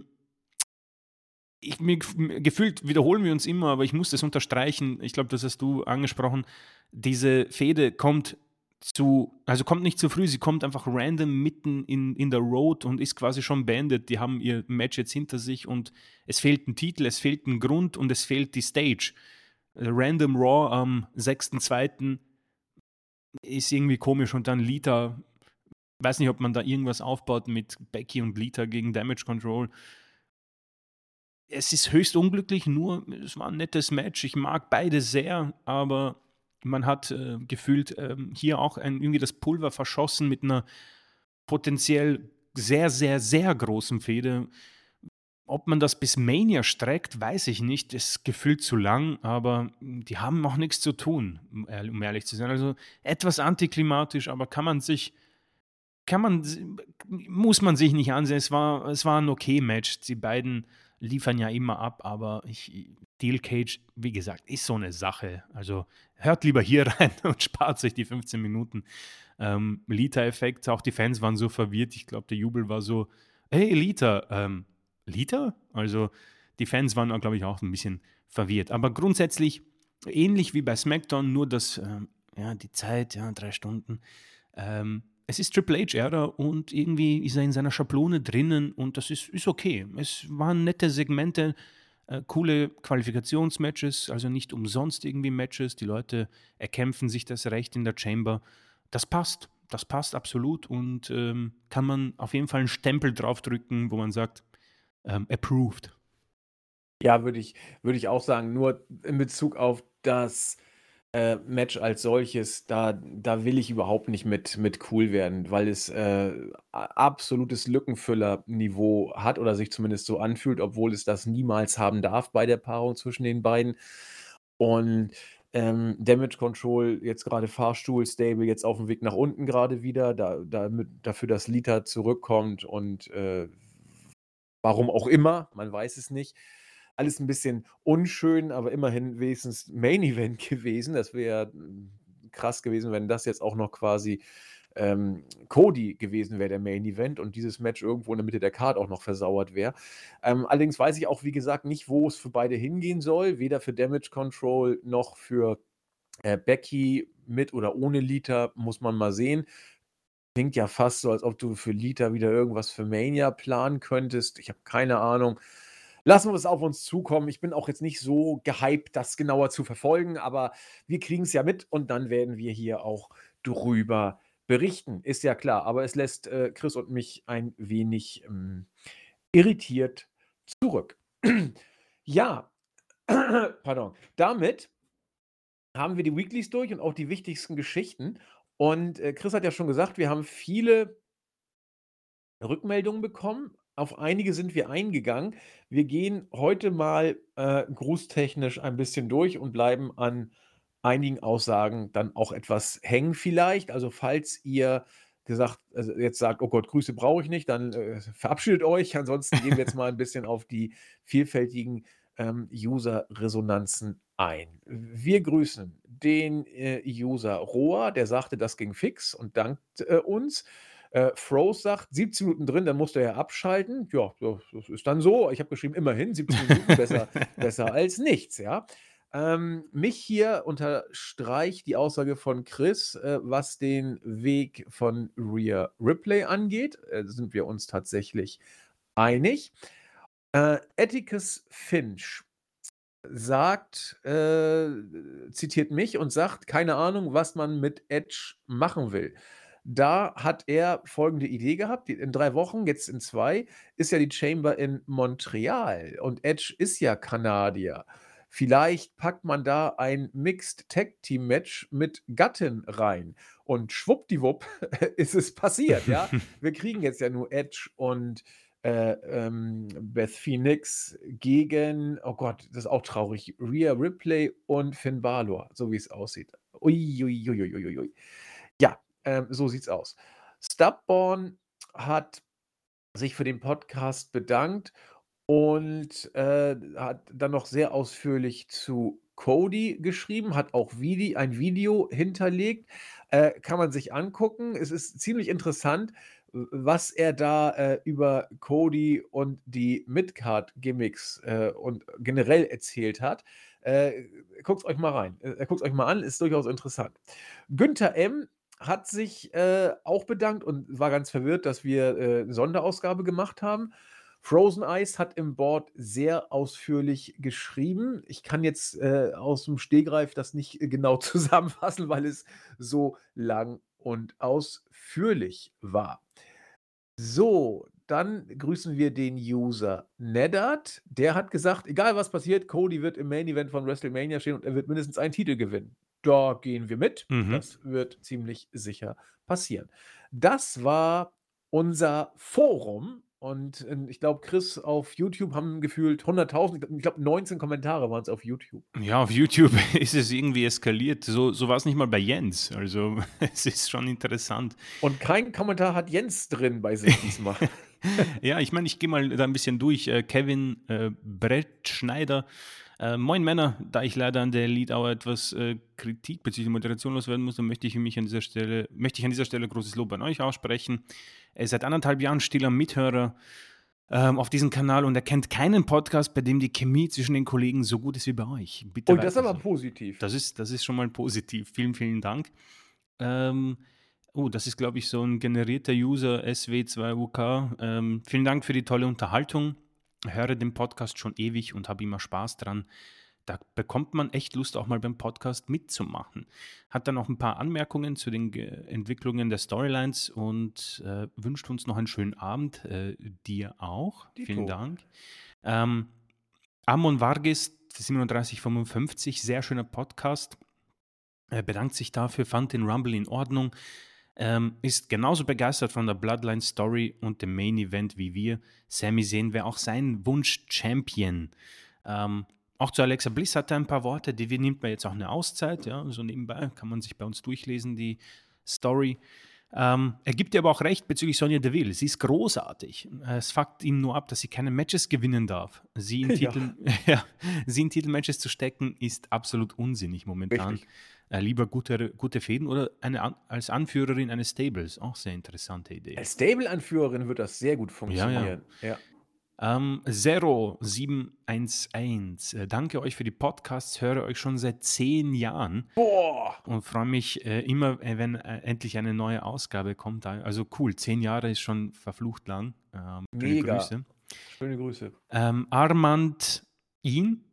ich, mir, gef- gefühlt wiederholen wir uns immer, aber ich muss das unterstreichen. Ich glaube, das hast du angesprochen. Diese Fehde kommt zu, also kommt nicht zu früh, sie kommt einfach random mitten in, in der Road und ist quasi schon beendet. Die haben ihr Match jetzt hinter sich und es fehlt ein Titel, es fehlt ein Grund und es fehlt die Stage. Random Raw am 6.2 ist irgendwie komisch und dann Lita, weiß nicht, ob man da irgendwas aufbaut mit Becky und Lita gegen Damage Control. Es ist höchst unglücklich, nur es war ein nettes Match. Ich mag beide sehr, aber man hat äh, gefühlt ähm, hier auch ein, irgendwie das Pulver verschossen mit einer potenziell sehr, sehr, sehr großen Fehde. Ob man das bis Mania streckt, weiß ich nicht. Ist gefühlt zu lang, aber die haben auch nichts zu tun, um ehrlich zu sein. Also etwas antiklimatisch, aber kann man sich, kann man, muss man sich nicht ansehen. Es war, es war ein okay Match. Die beiden liefern ja immer ab, aber ich, Steel Cage, wie gesagt, ist so eine Sache. Also hört lieber hier rein und spart sich die 15 Minuten. Ähm, Lita-Effekt, auch die Fans waren so verwirrt. Ich glaube, der Jubel war so, hey Lita, ähm, Liter. Also die Fans waren, glaube ich, auch ein bisschen verwirrt. Aber grundsätzlich ähnlich wie bei SmackDown, nur dass ähm, ja, die Zeit, ja, drei Stunden. Ähm, es ist Triple H-Ära und irgendwie ist er in seiner Schablone drinnen und das ist, ist okay. Es waren nette Segmente. Äh, coole Qualifikationsmatches, also nicht umsonst irgendwie Matches. Die Leute erkämpfen sich das Recht in der Chamber. Das passt. Das passt absolut und ähm, kann man auf jeden Fall einen Stempel draufdrücken, wo man sagt, ähm, approved. Ja, würde ich, würde ich auch sagen. Nur in Bezug auf das äh, Match als solches, da, da will ich überhaupt nicht mit, mit cool werden, weil es äh, absolutes Lückenfüller-Niveau hat oder sich zumindest so anfühlt, obwohl es das niemals haben darf bei der Paarung zwischen den beiden. Und ähm, Damage Control, jetzt gerade Fahrstuhl, Stable, jetzt auf dem Weg nach unten gerade wieder, da, damit, dafür, dass Lita zurückkommt und äh, warum auch immer, man weiß es nicht alles ein bisschen unschön, aber immerhin wenigstens Main Event gewesen. Das wäre hm, krass gewesen, wenn das jetzt auch noch quasi ähm, Cody gewesen wäre, der Main Event, und dieses Match irgendwo in der Mitte der Card auch noch versauert wäre. Ähm, allerdings weiß ich auch, wie gesagt, nicht, wo es für beide hingehen soll, weder für Damage Control noch für äh, Becky mit oder ohne Lita, muss man mal sehen. Klingt ja fast so, als ob du für Lita wieder irgendwas für Mania planen könntest. Ich habe keine Ahnung. Lassen wir es auf uns zukommen. Ich bin auch jetzt nicht so gehypt, das genauer zu verfolgen, aber wir kriegen es ja mit und dann werden wir hier auch drüber berichten. Ist ja klar, aber es lässt äh, Chris und mich ein wenig ähm, irritiert zurück. ja, pardon. Damit haben wir die Weeklies durch und auch die wichtigsten Geschichten. Und äh, Chris hat ja schon gesagt, wir haben viele Rückmeldungen bekommen auf einige sind wir eingegangen. Wir gehen heute mal, äh, grußtechnisch ein bisschen durch und bleiben an einigen Aussagen dann auch etwas hängen vielleicht. Also, falls ihr gesagt also, jetzt sagt: „Oh Gott, Grüße brauche ich nicht“, dann, äh, verabschiedet euch. Ansonsten gehen wir jetzt mal ein bisschen auf die vielfältigen, ähm, User-Resonanzen ein. Wir grüßen den, äh, User Roa, der sagte, das ging fix und dankt, äh, uns. Äh, Froze sagt, 17 Minuten drin, dann musst du ja abschalten. Ja, das ist dann so. Ich habe geschrieben, immerhin 17 Minuten besser, besser als nichts, ja. Ähm, mich hier unterstreicht die Aussage von Chris, äh, was den Weg von Rhea Ripley angeht. Äh, sind wir uns tatsächlich einig. Äh, Atticus Finch sagt, äh, zitiert mich und sagt, keine Ahnung, was man mit Edge machen will. Da hat er folgende Idee gehabt: in drei Wochen, jetzt in zwei, ist ja die Chamber in Montreal und Edge ist ja Kanadier. Vielleicht packt man da ein Mixed Tag Team Match mit Gatten rein und schwuppdiwupp ist es passiert, ja? Wir kriegen jetzt ja nur Edge und, äh, ähm, Beth Phoenix gegen oh Gott, das ist auch traurig, Rhea Ripley und Finn Balor, so wie es aussieht. Ui, ui, ui, ui. Ja, ähm, so sieht's aus. Stubborn hat sich für den Podcast bedankt und, äh, hat dann noch sehr ausführlich zu Cody geschrieben, hat auch Vidi ein Video hinterlegt. Äh, kann man sich angucken. Es ist ziemlich interessant, was er da, äh, über Cody und die Midcard-Gimmicks, äh, und generell erzählt hat. Äh, guckt's euch mal rein. Äh, guckt's euch mal an, ist durchaus interessant. Günther M hat sich äh, auch bedankt und war ganz verwirrt, dass wir äh, eine Sonderausgabe gemacht haben. Frozen Ice hat im Board sehr ausführlich geschrieben. Ich kann jetzt äh, aus dem Stehgreif das nicht genau zusammenfassen, weil es so lang und ausführlich war. So, dann grüßen wir den User Neddard. Der hat gesagt, egal was passiert, Cody wird im Main Event von WrestleMania stehen und er wird mindestens einen Titel gewinnen. Da gehen wir mit. Mhm. Das wird ziemlich sicher passieren. Das war unser Forum. Und äh, ich glaube, Chris auf YouTube haben gefühlt 100.000, ich glaube 19 Kommentare waren es auf YouTube. Ja, auf YouTube ist es irgendwie eskaliert. So, so war es nicht mal bei Jens. Also es ist schon interessant. Und kein Kommentar hat Jens drin bei sich diesmal. ja, ich meine, ich gehe mal da ein bisschen durch. Äh, Kevin äh, Brettschneider äh, moin Männer, da ich leider an der Lead Hour etwas äh, Kritik bezüglich Moderation loswerden muss, dann möchte ich mich an dieser Stelle, möchte ich an dieser Stelle großes Lob an euch aussprechen. Ihr seid anderthalb Jahren stiller Mithörer ähm, auf diesem Kanal und er kennt keinen Podcast, bei dem die Chemie zwischen den Kollegen so gut ist wie bei euch. Bitte und das ist aber positiv. Das ist, das ist schon mal positiv. Vielen, vielen Dank. Ähm, oh, das ist, glaube ich, so ein generierter User SW2UK. Ähm, vielen Dank für die tolle Unterhaltung. Höre den Podcast schon ewig und habe immer Spaß dran. Da bekommt man echt Lust, auch mal beim Podcast mitzumachen. Hat dann noch ein paar Anmerkungen zu den Entwicklungen der Storylines und äh, wünscht uns noch einen schönen Abend. Äh, dir auch. Dito. Vielen Dank. Ähm, Amon Vargas 3755, sehr schöner Podcast. Er bedankt sich dafür, fand den Rumble in Ordnung, ähm, ist genauso begeistert von der Bloodline Story und dem Main Event wie wir. Sammy sehen wir auch sein Wunsch Champion. Ähm, auch zu Alexa Bliss hat er ein paar Worte, die nimmt man jetzt auch eine Auszeit, ja, so nebenbei kann man sich bei uns durchlesen, die Story. Ähm, er gibt ihr aber auch recht bezüglich Sonja Deville. Sie ist großartig. Es fuckt ihm nur ab, dass sie keine Matches gewinnen darf. Sie in, Titel, ja. sie in Titelmatches zu stecken, ist absolut unsinnig momentan. Äh, lieber gute, gute Fäden oder eine, als Anführerin eines Stables. Auch sehr interessante Idee. Als Stable-Anführerin wird das sehr gut funktionieren. Ja, ja. ja. Ähm, 0711, äh, danke euch für die Podcasts, höre euch schon seit zehn Jahren. Boah! Und freue mich äh, immer, äh, wenn äh, endlich eine neue Ausgabe kommt. Also cool, zehn Jahre ist schon verflucht lang. Ähm, Mega. Grüße. Schöne Grüße. Ähm, Armand ihn,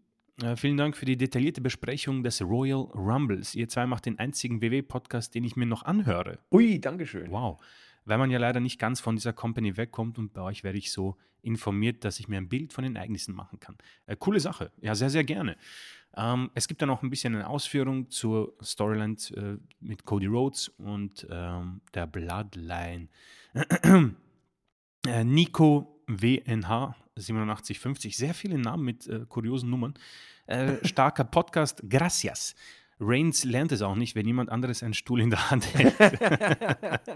vielen Dank für die detaillierte Besprechung des Royal Rumbles. Ihr zwei macht den einzigen WW-Podcast, den ich mir noch anhöre. Ui, Dankeschön. Wow weil man ja leider nicht ganz von dieser Company wegkommt und bei euch werde ich so informiert, dass ich mir ein Bild von den Ereignissen machen kann. Äh, coole Sache, ja, sehr, sehr gerne. Ähm, es gibt dann noch ein bisschen eine Ausführung zur Storyline äh, mit Cody Rhodes und ähm, der Bloodline. äh, Nico WNH 8750, sehr viele Namen mit äh, kuriosen Nummern. Äh, starker Podcast, gracias. Reigns lernt es auch nicht, wenn jemand anderes einen Stuhl in der Hand hält.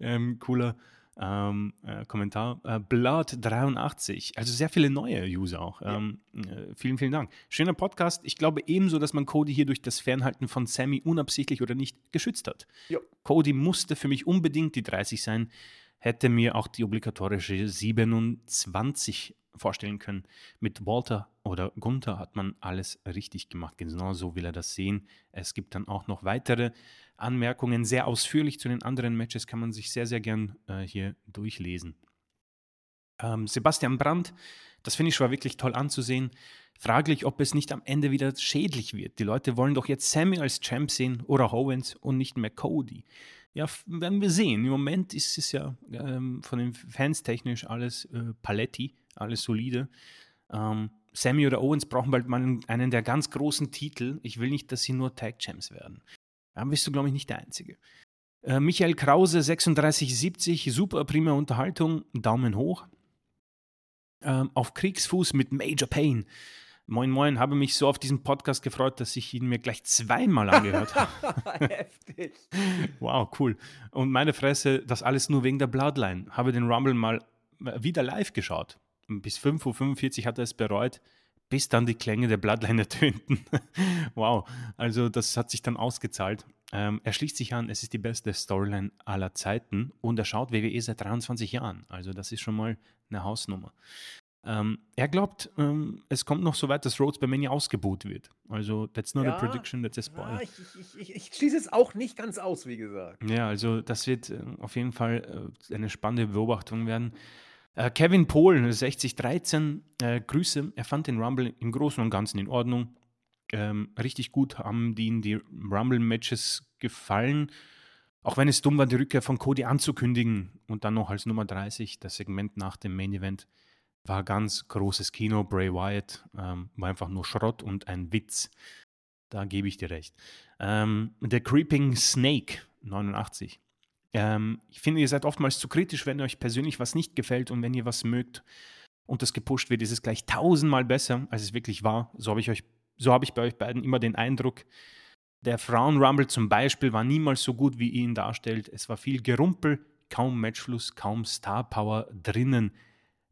ähm, cooler ähm, äh, Kommentar. Äh, Blood83, also sehr viele neue User auch. Ähm, äh, vielen, vielen Dank. Schöner Podcast. Ich glaube ebenso, dass man Cody hier durch das Fernhalten von Sammy unabsichtlich oder nicht geschützt hat. Jo. Cody musste für mich unbedingt die 30 sein, hätte mir auch die obligatorische 27 vorstellen können. Mit Walter oder Gunther hat man alles richtig gemacht. Genau so will er das sehen. Es gibt dann auch noch weitere Anmerkungen. Sehr ausführlich zu den anderen Matches kann man sich sehr, sehr gern äh, hier durchlesen. Ähm, Sebastian Brandt, das finde ich war wirklich toll anzusehen. Fraglich, ob es nicht am Ende wieder schädlich wird. Die Leute wollen doch jetzt Sammy als Champ sehen oder Owens und nicht mehr Cody. Ja, werden wir sehen. Im Moment ist es ja ähm, von den Fans technisch alles äh, Paletti alles solide. Ähm, Sammy oder Owens brauchen bald mal einen der ganz großen Titel. Ich will nicht, dass sie nur Tag Champs werden. Da bist du, glaube ich, nicht der Einzige. Äh, Michael Krause, 3670, super prima Unterhaltung, Daumen hoch. Ähm, auf Kriegsfuß mit Major Pain. Moin Moin, habe mich so auf diesen Podcast gefreut, dass ich ihn mir gleich zweimal angehört habe. Heftig. Wow, cool. Und meine Fresse, das alles nur wegen der Bloodline. Habe den Rumble mal äh, wieder live geschaut bis 5.45 Uhr hat er es bereut, bis dann die Klänge der Bloodline ertönten. wow, also das hat sich dann ausgezahlt. Ähm, er schließt sich an, es ist die beste Storyline aller Zeiten und er schaut WWE seit 23 Jahren. Also das ist schon mal eine Hausnummer. Ähm, er glaubt, ähm, es kommt noch so weit, dass Rhodes bei Mania ausgebuht wird. Also, that's not ja, a prediction, that's a spoiler. Ja, ich, ich, ich, schließe es auch nicht ganz aus, wie gesagt. Ja, also das wird äh, auf jeden Fall äh, eine spannende Beobachtung werden. Äh, Kevin Pohl, 6013, äh, Grüße. Er fand den Rumble im Großen und Ganzen in Ordnung. Ähm, richtig gut haben ihnen die Rumble-Matches gefallen. Auch wenn es dumm war, die Rückkehr von Cody anzukündigen und dann noch als Nummer 30, das Segment nach dem Main Event, war ganz großes Kino. Bray Wyatt ähm, war einfach nur Schrott und ein Witz. Da gebe ich dir recht. Ähm, der Creeping Snake, 89. Ähm, ich finde, ihr seid oftmals zu kritisch, wenn euch persönlich was nicht gefällt und wenn ihr was mögt und das gepusht wird, ist es gleich tausendmal besser, als es wirklich war. So habe ich euch, so habe ich bei euch beiden immer den Eindruck. Der Frauen-Rumble zum Beispiel war niemals so gut, wie ihr ihn darstellt. Es war viel Gerumpel, kaum Matchfluss, kaum Star-Power drinnen.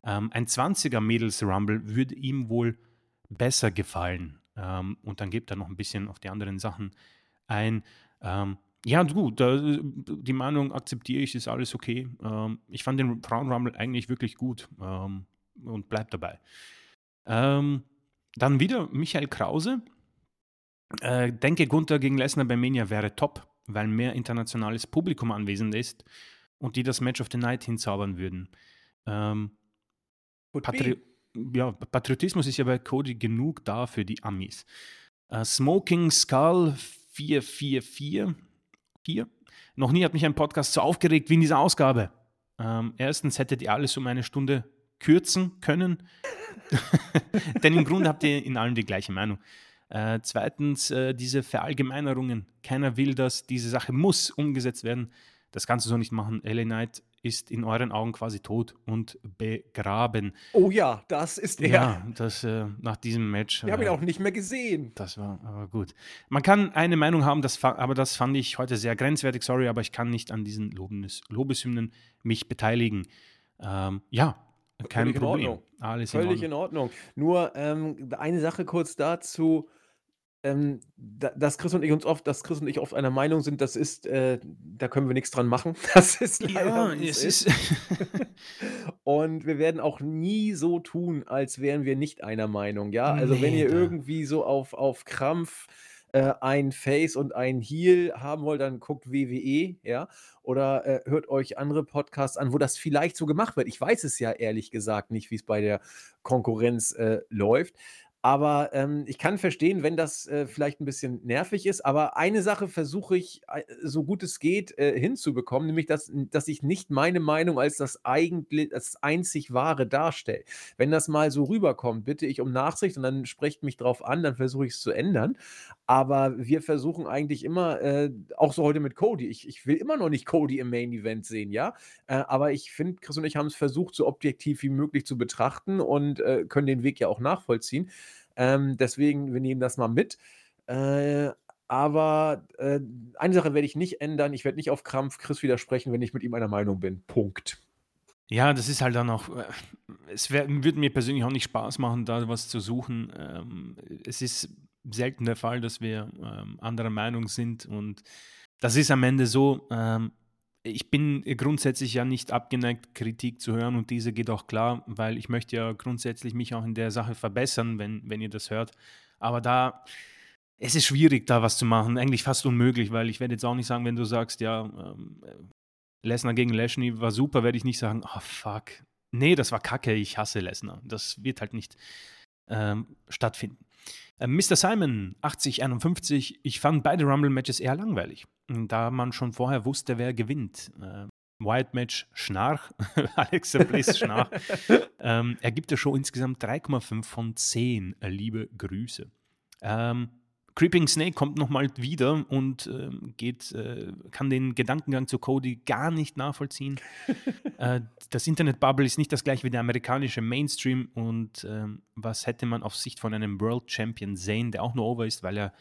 Ähm, ein 20er Mädels-Rumble würde ihm wohl besser gefallen. Ähm, und dann gibt er noch ein bisschen auf die anderen Sachen ein. Ähm, ja, gut, da, die Meinung akzeptiere ich, ist alles okay. Ähm, ich fand den Frauen Rumble eigentlich wirklich gut ähm, und bleib dabei. Ähm, dann wieder Michael Krause. Äh, denke, Gunther gegen Lesnar bei Mania wäre top, weil mehr internationales Publikum anwesend ist und die das Match of the Night hinzaubern würden. Ähm, Patri ja, Patriotismus ist ja bei Cody genug da für die Amis. Uh, Smoking Skull 444. Hier. Noch nie hat mich ein Podcast so aufgeregt wie in dieser Ausgabe. Ähm, erstens hättet ihr alles um eine Stunde kürzen können. Denn im Grunde habt ihr in allem die gleiche Meinung. Äh, zweitens, äh, diese Verallgemeinerungen. Keiner will das, diese Sache muss umgesetzt werden. Das kannst du so nicht machen. LA Knight ist in euren Augen quasi tot und begraben. Oh ja, das ist er. Ja, das äh, nach diesem Match. Wir haben ihn äh, auch nicht mehr gesehen. Das war aber gut. Man kann eine Meinung haben, das, aber das fand ich heute sehr grenzwertig. Sorry, aber ich kann nicht an diesen Lobes, Lobeshymnen mich beteiligen. Ähm, ja, kein Völlig Problem. In Alles Völlig in Ordnung. In Ordnung. Nur ähm, eine Sache kurz dazu ähm, dass Chris und ich uns oft, dass Chris und ich oft einer Meinung sind, das ist, äh, da können wir nichts dran machen. Das ist leider. Ja, es ist. und wir werden auch nie so tun, als wären wir nicht einer Meinung. Ja, also nee, wenn ihr da. irgendwie so auf, auf Krampf äh, ein Face und ein Heel haben wollt, dann guckt WWE, ja, oder äh, hört euch andere Podcasts an, wo das vielleicht so gemacht wird. Ich weiß es ja ehrlich gesagt nicht, wie es bei der Konkurrenz äh, läuft. Aber ähm, ich kann verstehen, wenn das äh, vielleicht ein bisschen nervig ist. Aber eine Sache versuche ich, äh, so gut es geht, äh, hinzubekommen, nämlich, dass, dass ich nicht meine Meinung als das eigentlich, das einzig Wahre darstelle. Wenn das mal so rüberkommt, bitte ich um Nachsicht und dann sprecht mich drauf an, dann versuche ich es zu ändern. Aber wir versuchen eigentlich immer, äh, auch so heute mit Cody. Ich, ich will immer noch nicht Cody im Main Event sehen, ja. Äh, aber ich finde, Chris und ich haben es versucht, so objektiv wie möglich zu betrachten und äh, können den Weg ja auch nachvollziehen. Ähm, deswegen, wir nehmen das mal mit. Äh, aber äh, eine Sache werde ich nicht ändern. Ich werde nicht auf Krampf Chris widersprechen, wenn ich mit ihm einer Meinung bin. Punkt. Ja, das ist halt dann auch, äh, es würde mir persönlich auch nicht Spaß machen, da was zu suchen. Ähm, es ist selten der Fall, dass wir ähm, anderer Meinung sind und das ist am Ende so, ähm, ich bin grundsätzlich ja nicht abgeneigt, Kritik zu hören und diese geht auch klar, weil ich möchte ja grundsätzlich mich auch in der Sache verbessern, wenn, wenn ihr das hört. Aber da, es ist schwierig, da was zu machen, eigentlich fast unmöglich, weil ich werde jetzt auch nicht sagen, wenn du sagst, ja, ähm, Lesnar gegen Lashley war super, werde ich nicht sagen, oh fuck, nee, das war kacke, ich hasse Lesnar. Das wird halt nicht ähm, stattfinden. Äh, Mr. Simon, 8051, ich fand beide Rumble-Matches eher langweilig, da man schon vorher wusste, wer gewinnt. Äh, Wild Match Schnarch, Alexa Bliss Schnarch. ähm, er gibt der Show insgesamt 3,5 von 10. Äh, liebe Grüße. Ähm, Creeping Snake kommt nochmal wieder und äh, geht, äh, kann den Gedankengang zu Cody gar nicht nachvollziehen. äh, das Internet-Bubble ist nicht das gleiche wie der amerikanische Mainstream und ähm, was hätte man auf Sicht von einem World Champion sehen, der auch nur over ist, weil er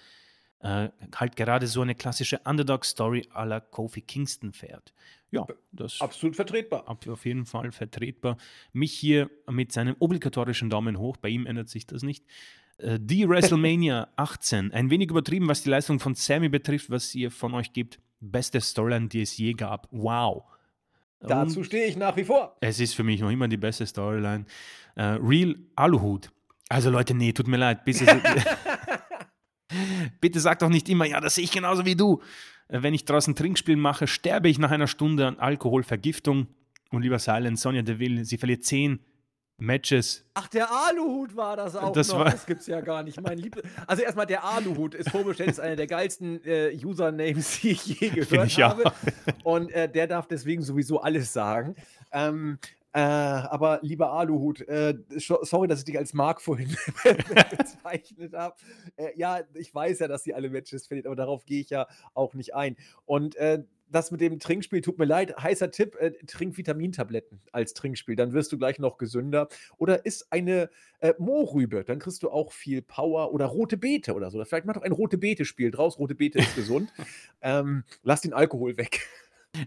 äh, halt gerade so eine klassische Underdog-Story à la Kofi Kingston fährt. Ja, das absolut vertretbar. Auf jeden Fall vertretbar. Mich hier mit seinem obligatorischen Daumen hoch, bei ihm ändert sich das nicht. Äh, die WrestleMania 18, ein wenig übertrieben, was die Leistung von Sammy betrifft, was ihr von euch gibt. Beste Storyline, die es je gab. Wow. Dazu stehe ich nach wie vor. Es ist für mich noch immer die beste Storyline. Uh, Real Aluhut. Also Leute, nee, tut mir leid. Bitte, bitte sag doch nicht immer, ja, das sehe ich genauso wie du. Äh, wenn ich draußen Trinkspiel mache, sterbe ich nach einer Stunde an Alkoholvergiftung. Und lieber Silent, Sonja Deville, sie verliert 10 Matches. Ach, der Aluhut war das auch das noch. War das gibt's ja gar nicht. Mein Lieb also erstmal der Aluhut ist vorbestellt, ist einer der geilsten äh, Usernames, die ich je gehört ich habe. Und äh, der darf deswegen sowieso alles sagen. Ähm, äh, aber lieber Aluhut, äh, sorry, dass ich dich als Mark vorhin bezeichnet habe. Äh, ja, ich weiß ja, dass sie alle Matches verliert, aber darauf gehe ich ja auch nicht ein. Und äh, das mit dem Trinkspiel tut mir leid. Heißer Tipp: äh, trink Vitamintabletten als Trinkspiel. Dann wirst du gleich noch gesünder. Oder isst eine äh, Mohrrübe. Dann kriegst du auch viel Power. Oder rote Beete oder so. Vielleicht mach doch ein rote Beete-Spiel draus. Rote Beete ist gesund. ähm, lass den Alkohol weg.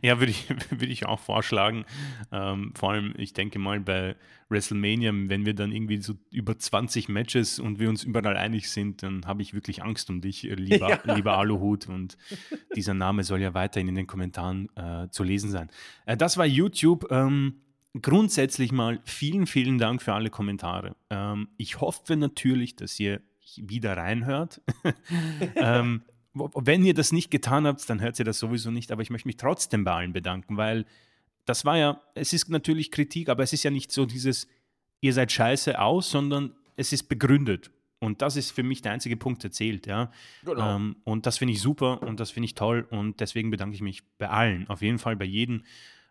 Ja, würde ich, würd ich auch vorschlagen. Ähm, vor allem, ich denke mal, bei WrestleMania, wenn wir dann irgendwie so über 20 Matches und wir uns überall einig sind, dann habe ich wirklich Angst um dich, äh, lieber, ja. lieber Aluhut. Und dieser Name soll ja weiterhin in den Kommentaren äh, zu lesen sein. Äh, das war YouTube. Ähm, grundsätzlich mal vielen, vielen Dank für alle Kommentare. Ähm, ich hoffe natürlich, dass ihr wieder reinhört. ähm, wenn ihr das nicht getan habt, dann hört ihr das sowieso nicht, aber ich möchte mich trotzdem bei allen bedanken, weil das war ja, es ist natürlich Kritik, aber es ist ja nicht so dieses, ihr seid scheiße aus, sondern es ist begründet. Und das ist für mich der einzige Punkt, der zählt. Ja? Genau. Ähm, und das finde ich super und das finde ich toll. Und deswegen bedanke ich mich bei allen, auf jeden Fall bei jedem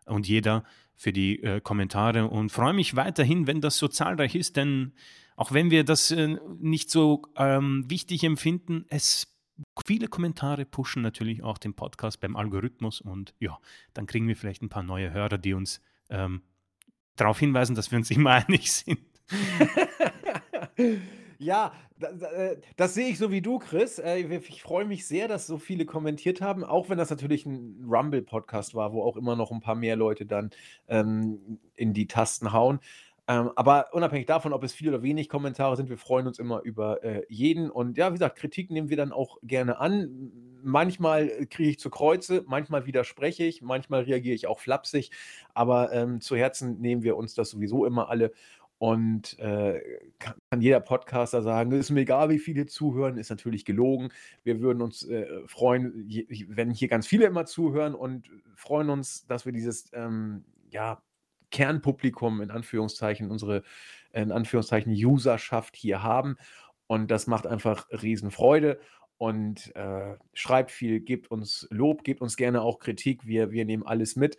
und jeder für die äh, Kommentare und freue mich weiterhin, wenn das so zahlreich ist, denn auch wenn wir das äh, nicht so ähm, wichtig empfinden, es viele Kommentare pushen natürlich auch den Podcast beim Algorithmus und ja, dann kriegen wir vielleicht ein paar neue Hörer, die uns ähm, darauf hinweisen, dass wir uns immer einig sind. Ja, da, da, äh, das sehe ich so wie du, Chris. Äh, ich freue mich sehr, dass so viele kommentiert haben, auch wenn das natürlich ein Rumble-Podcast war, wo auch immer noch ein paar mehr Leute dann ähm, in die Tasten hauen. Ähm, aber unabhängig davon, ob es viele oder wenig Kommentare sind, wir freuen uns immer über äh, jeden. Und ja, wie gesagt, Kritik nehmen wir dann auch gerne an. Manchmal kriege ich zu Kreuze, manchmal widerspreche ich, manchmal reagiere ich auch flapsig. Aber ähm, zu Herzen nehmen wir uns das sowieso immer alle. Und äh, kann, kann, jeder Podcaster sagen, es ist mir egal, wie viele zuhören, ist natürlich gelogen. Wir würden uns äh, freuen, je, wenn hier ganz viele immer zuhören und freuen uns, dass wir dieses ähm, ja, Kernpublikum in Anführungszeichen, unsere in Anführungszeichen Userschaft hier haben. Und das macht einfach Riesenfreude. Und äh, schreibt viel, gebt uns Lob, gebt uns gerne auch Kritik. Wir, wir nehmen alles mit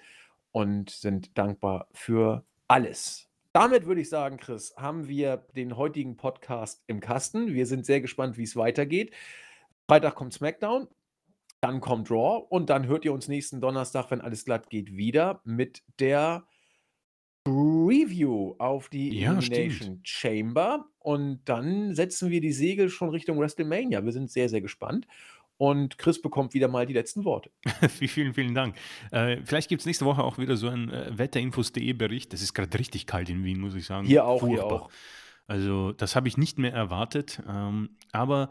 und sind dankbar für alles. Damit würde ich sagen, Chris, haben wir den heutigen Podcast im Kasten. Wir sind sehr gespannt, wie es weitergeht. Freitag kommt SmackDown, dann kommt Raw und dann hört ihr uns nächsten Donnerstag, wenn alles glatt geht, wieder mit der Review auf die Ja, Elimination stimmt. Chamber. Und dann setzen wir die Segel schon Richtung WrestleMania. Wir sind sehr, sehr gespannt. Und Chris bekommt wieder mal die letzten Worte. vielen, vielen Dank. Äh, vielleicht gibt es nächste Woche auch wieder so einen äh, Wetterinfos.de Bericht. Es ist gerade richtig kalt in Wien, muss ich sagen. Hier auch, hier auch. Also das habe ich nicht mehr erwartet. Ähm, aber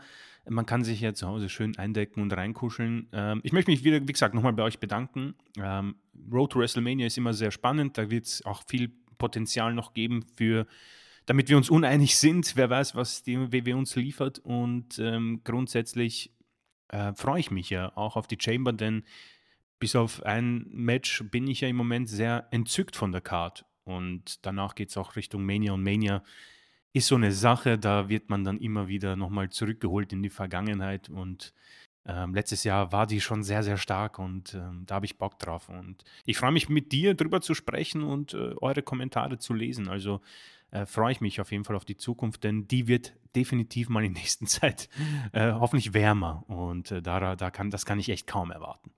man kann sich ja zu Hause schön eindecken und reinkuscheln. Ähm, ich möchte mich wieder, wie gesagt, nochmal bei euch bedanken. Ähm, Road to WrestleMania ist immer sehr spannend. Da wird es auch viel Potenzial noch geben für damit wir uns uneinig sind, wer weiß, was die WW uns liefert. Und ähm, grundsätzlich äh, freue ich mich ja auch auf die Chamber, denn bis auf ein Match bin ich ja im Moment sehr entzückt von der Card. Und danach geht es auch Richtung Mania und Mania ist so eine Sache, da wird man dann immer wieder nochmal zurückgeholt in die Vergangenheit und ähm, letztes Jahr war die schon sehr, sehr stark und ähm, da habe ich Bock drauf. Und ich freue mich mit dir drüber zu sprechen und äh, eure Kommentare zu lesen. Also äh, freue ich mich auf jeden Fall auf die Zukunft, denn die wird definitiv mal in der nächsten Zeit äh, hoffentlich wärmer und äh, da, da kann, das kann ich echt kaum erwarten.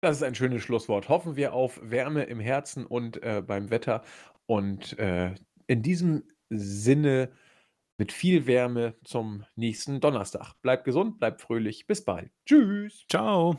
Das ist ein schönes Schlusswort. Hoffen wir auf Wärme im Herzen und äh, beim Wetter. Und äh, in diesem Sinne mit viel Wärme zum nächsten Donnerstag. Bleibt gesund, bleibt fröhlich. Bis bald. Tschüss. Ciao.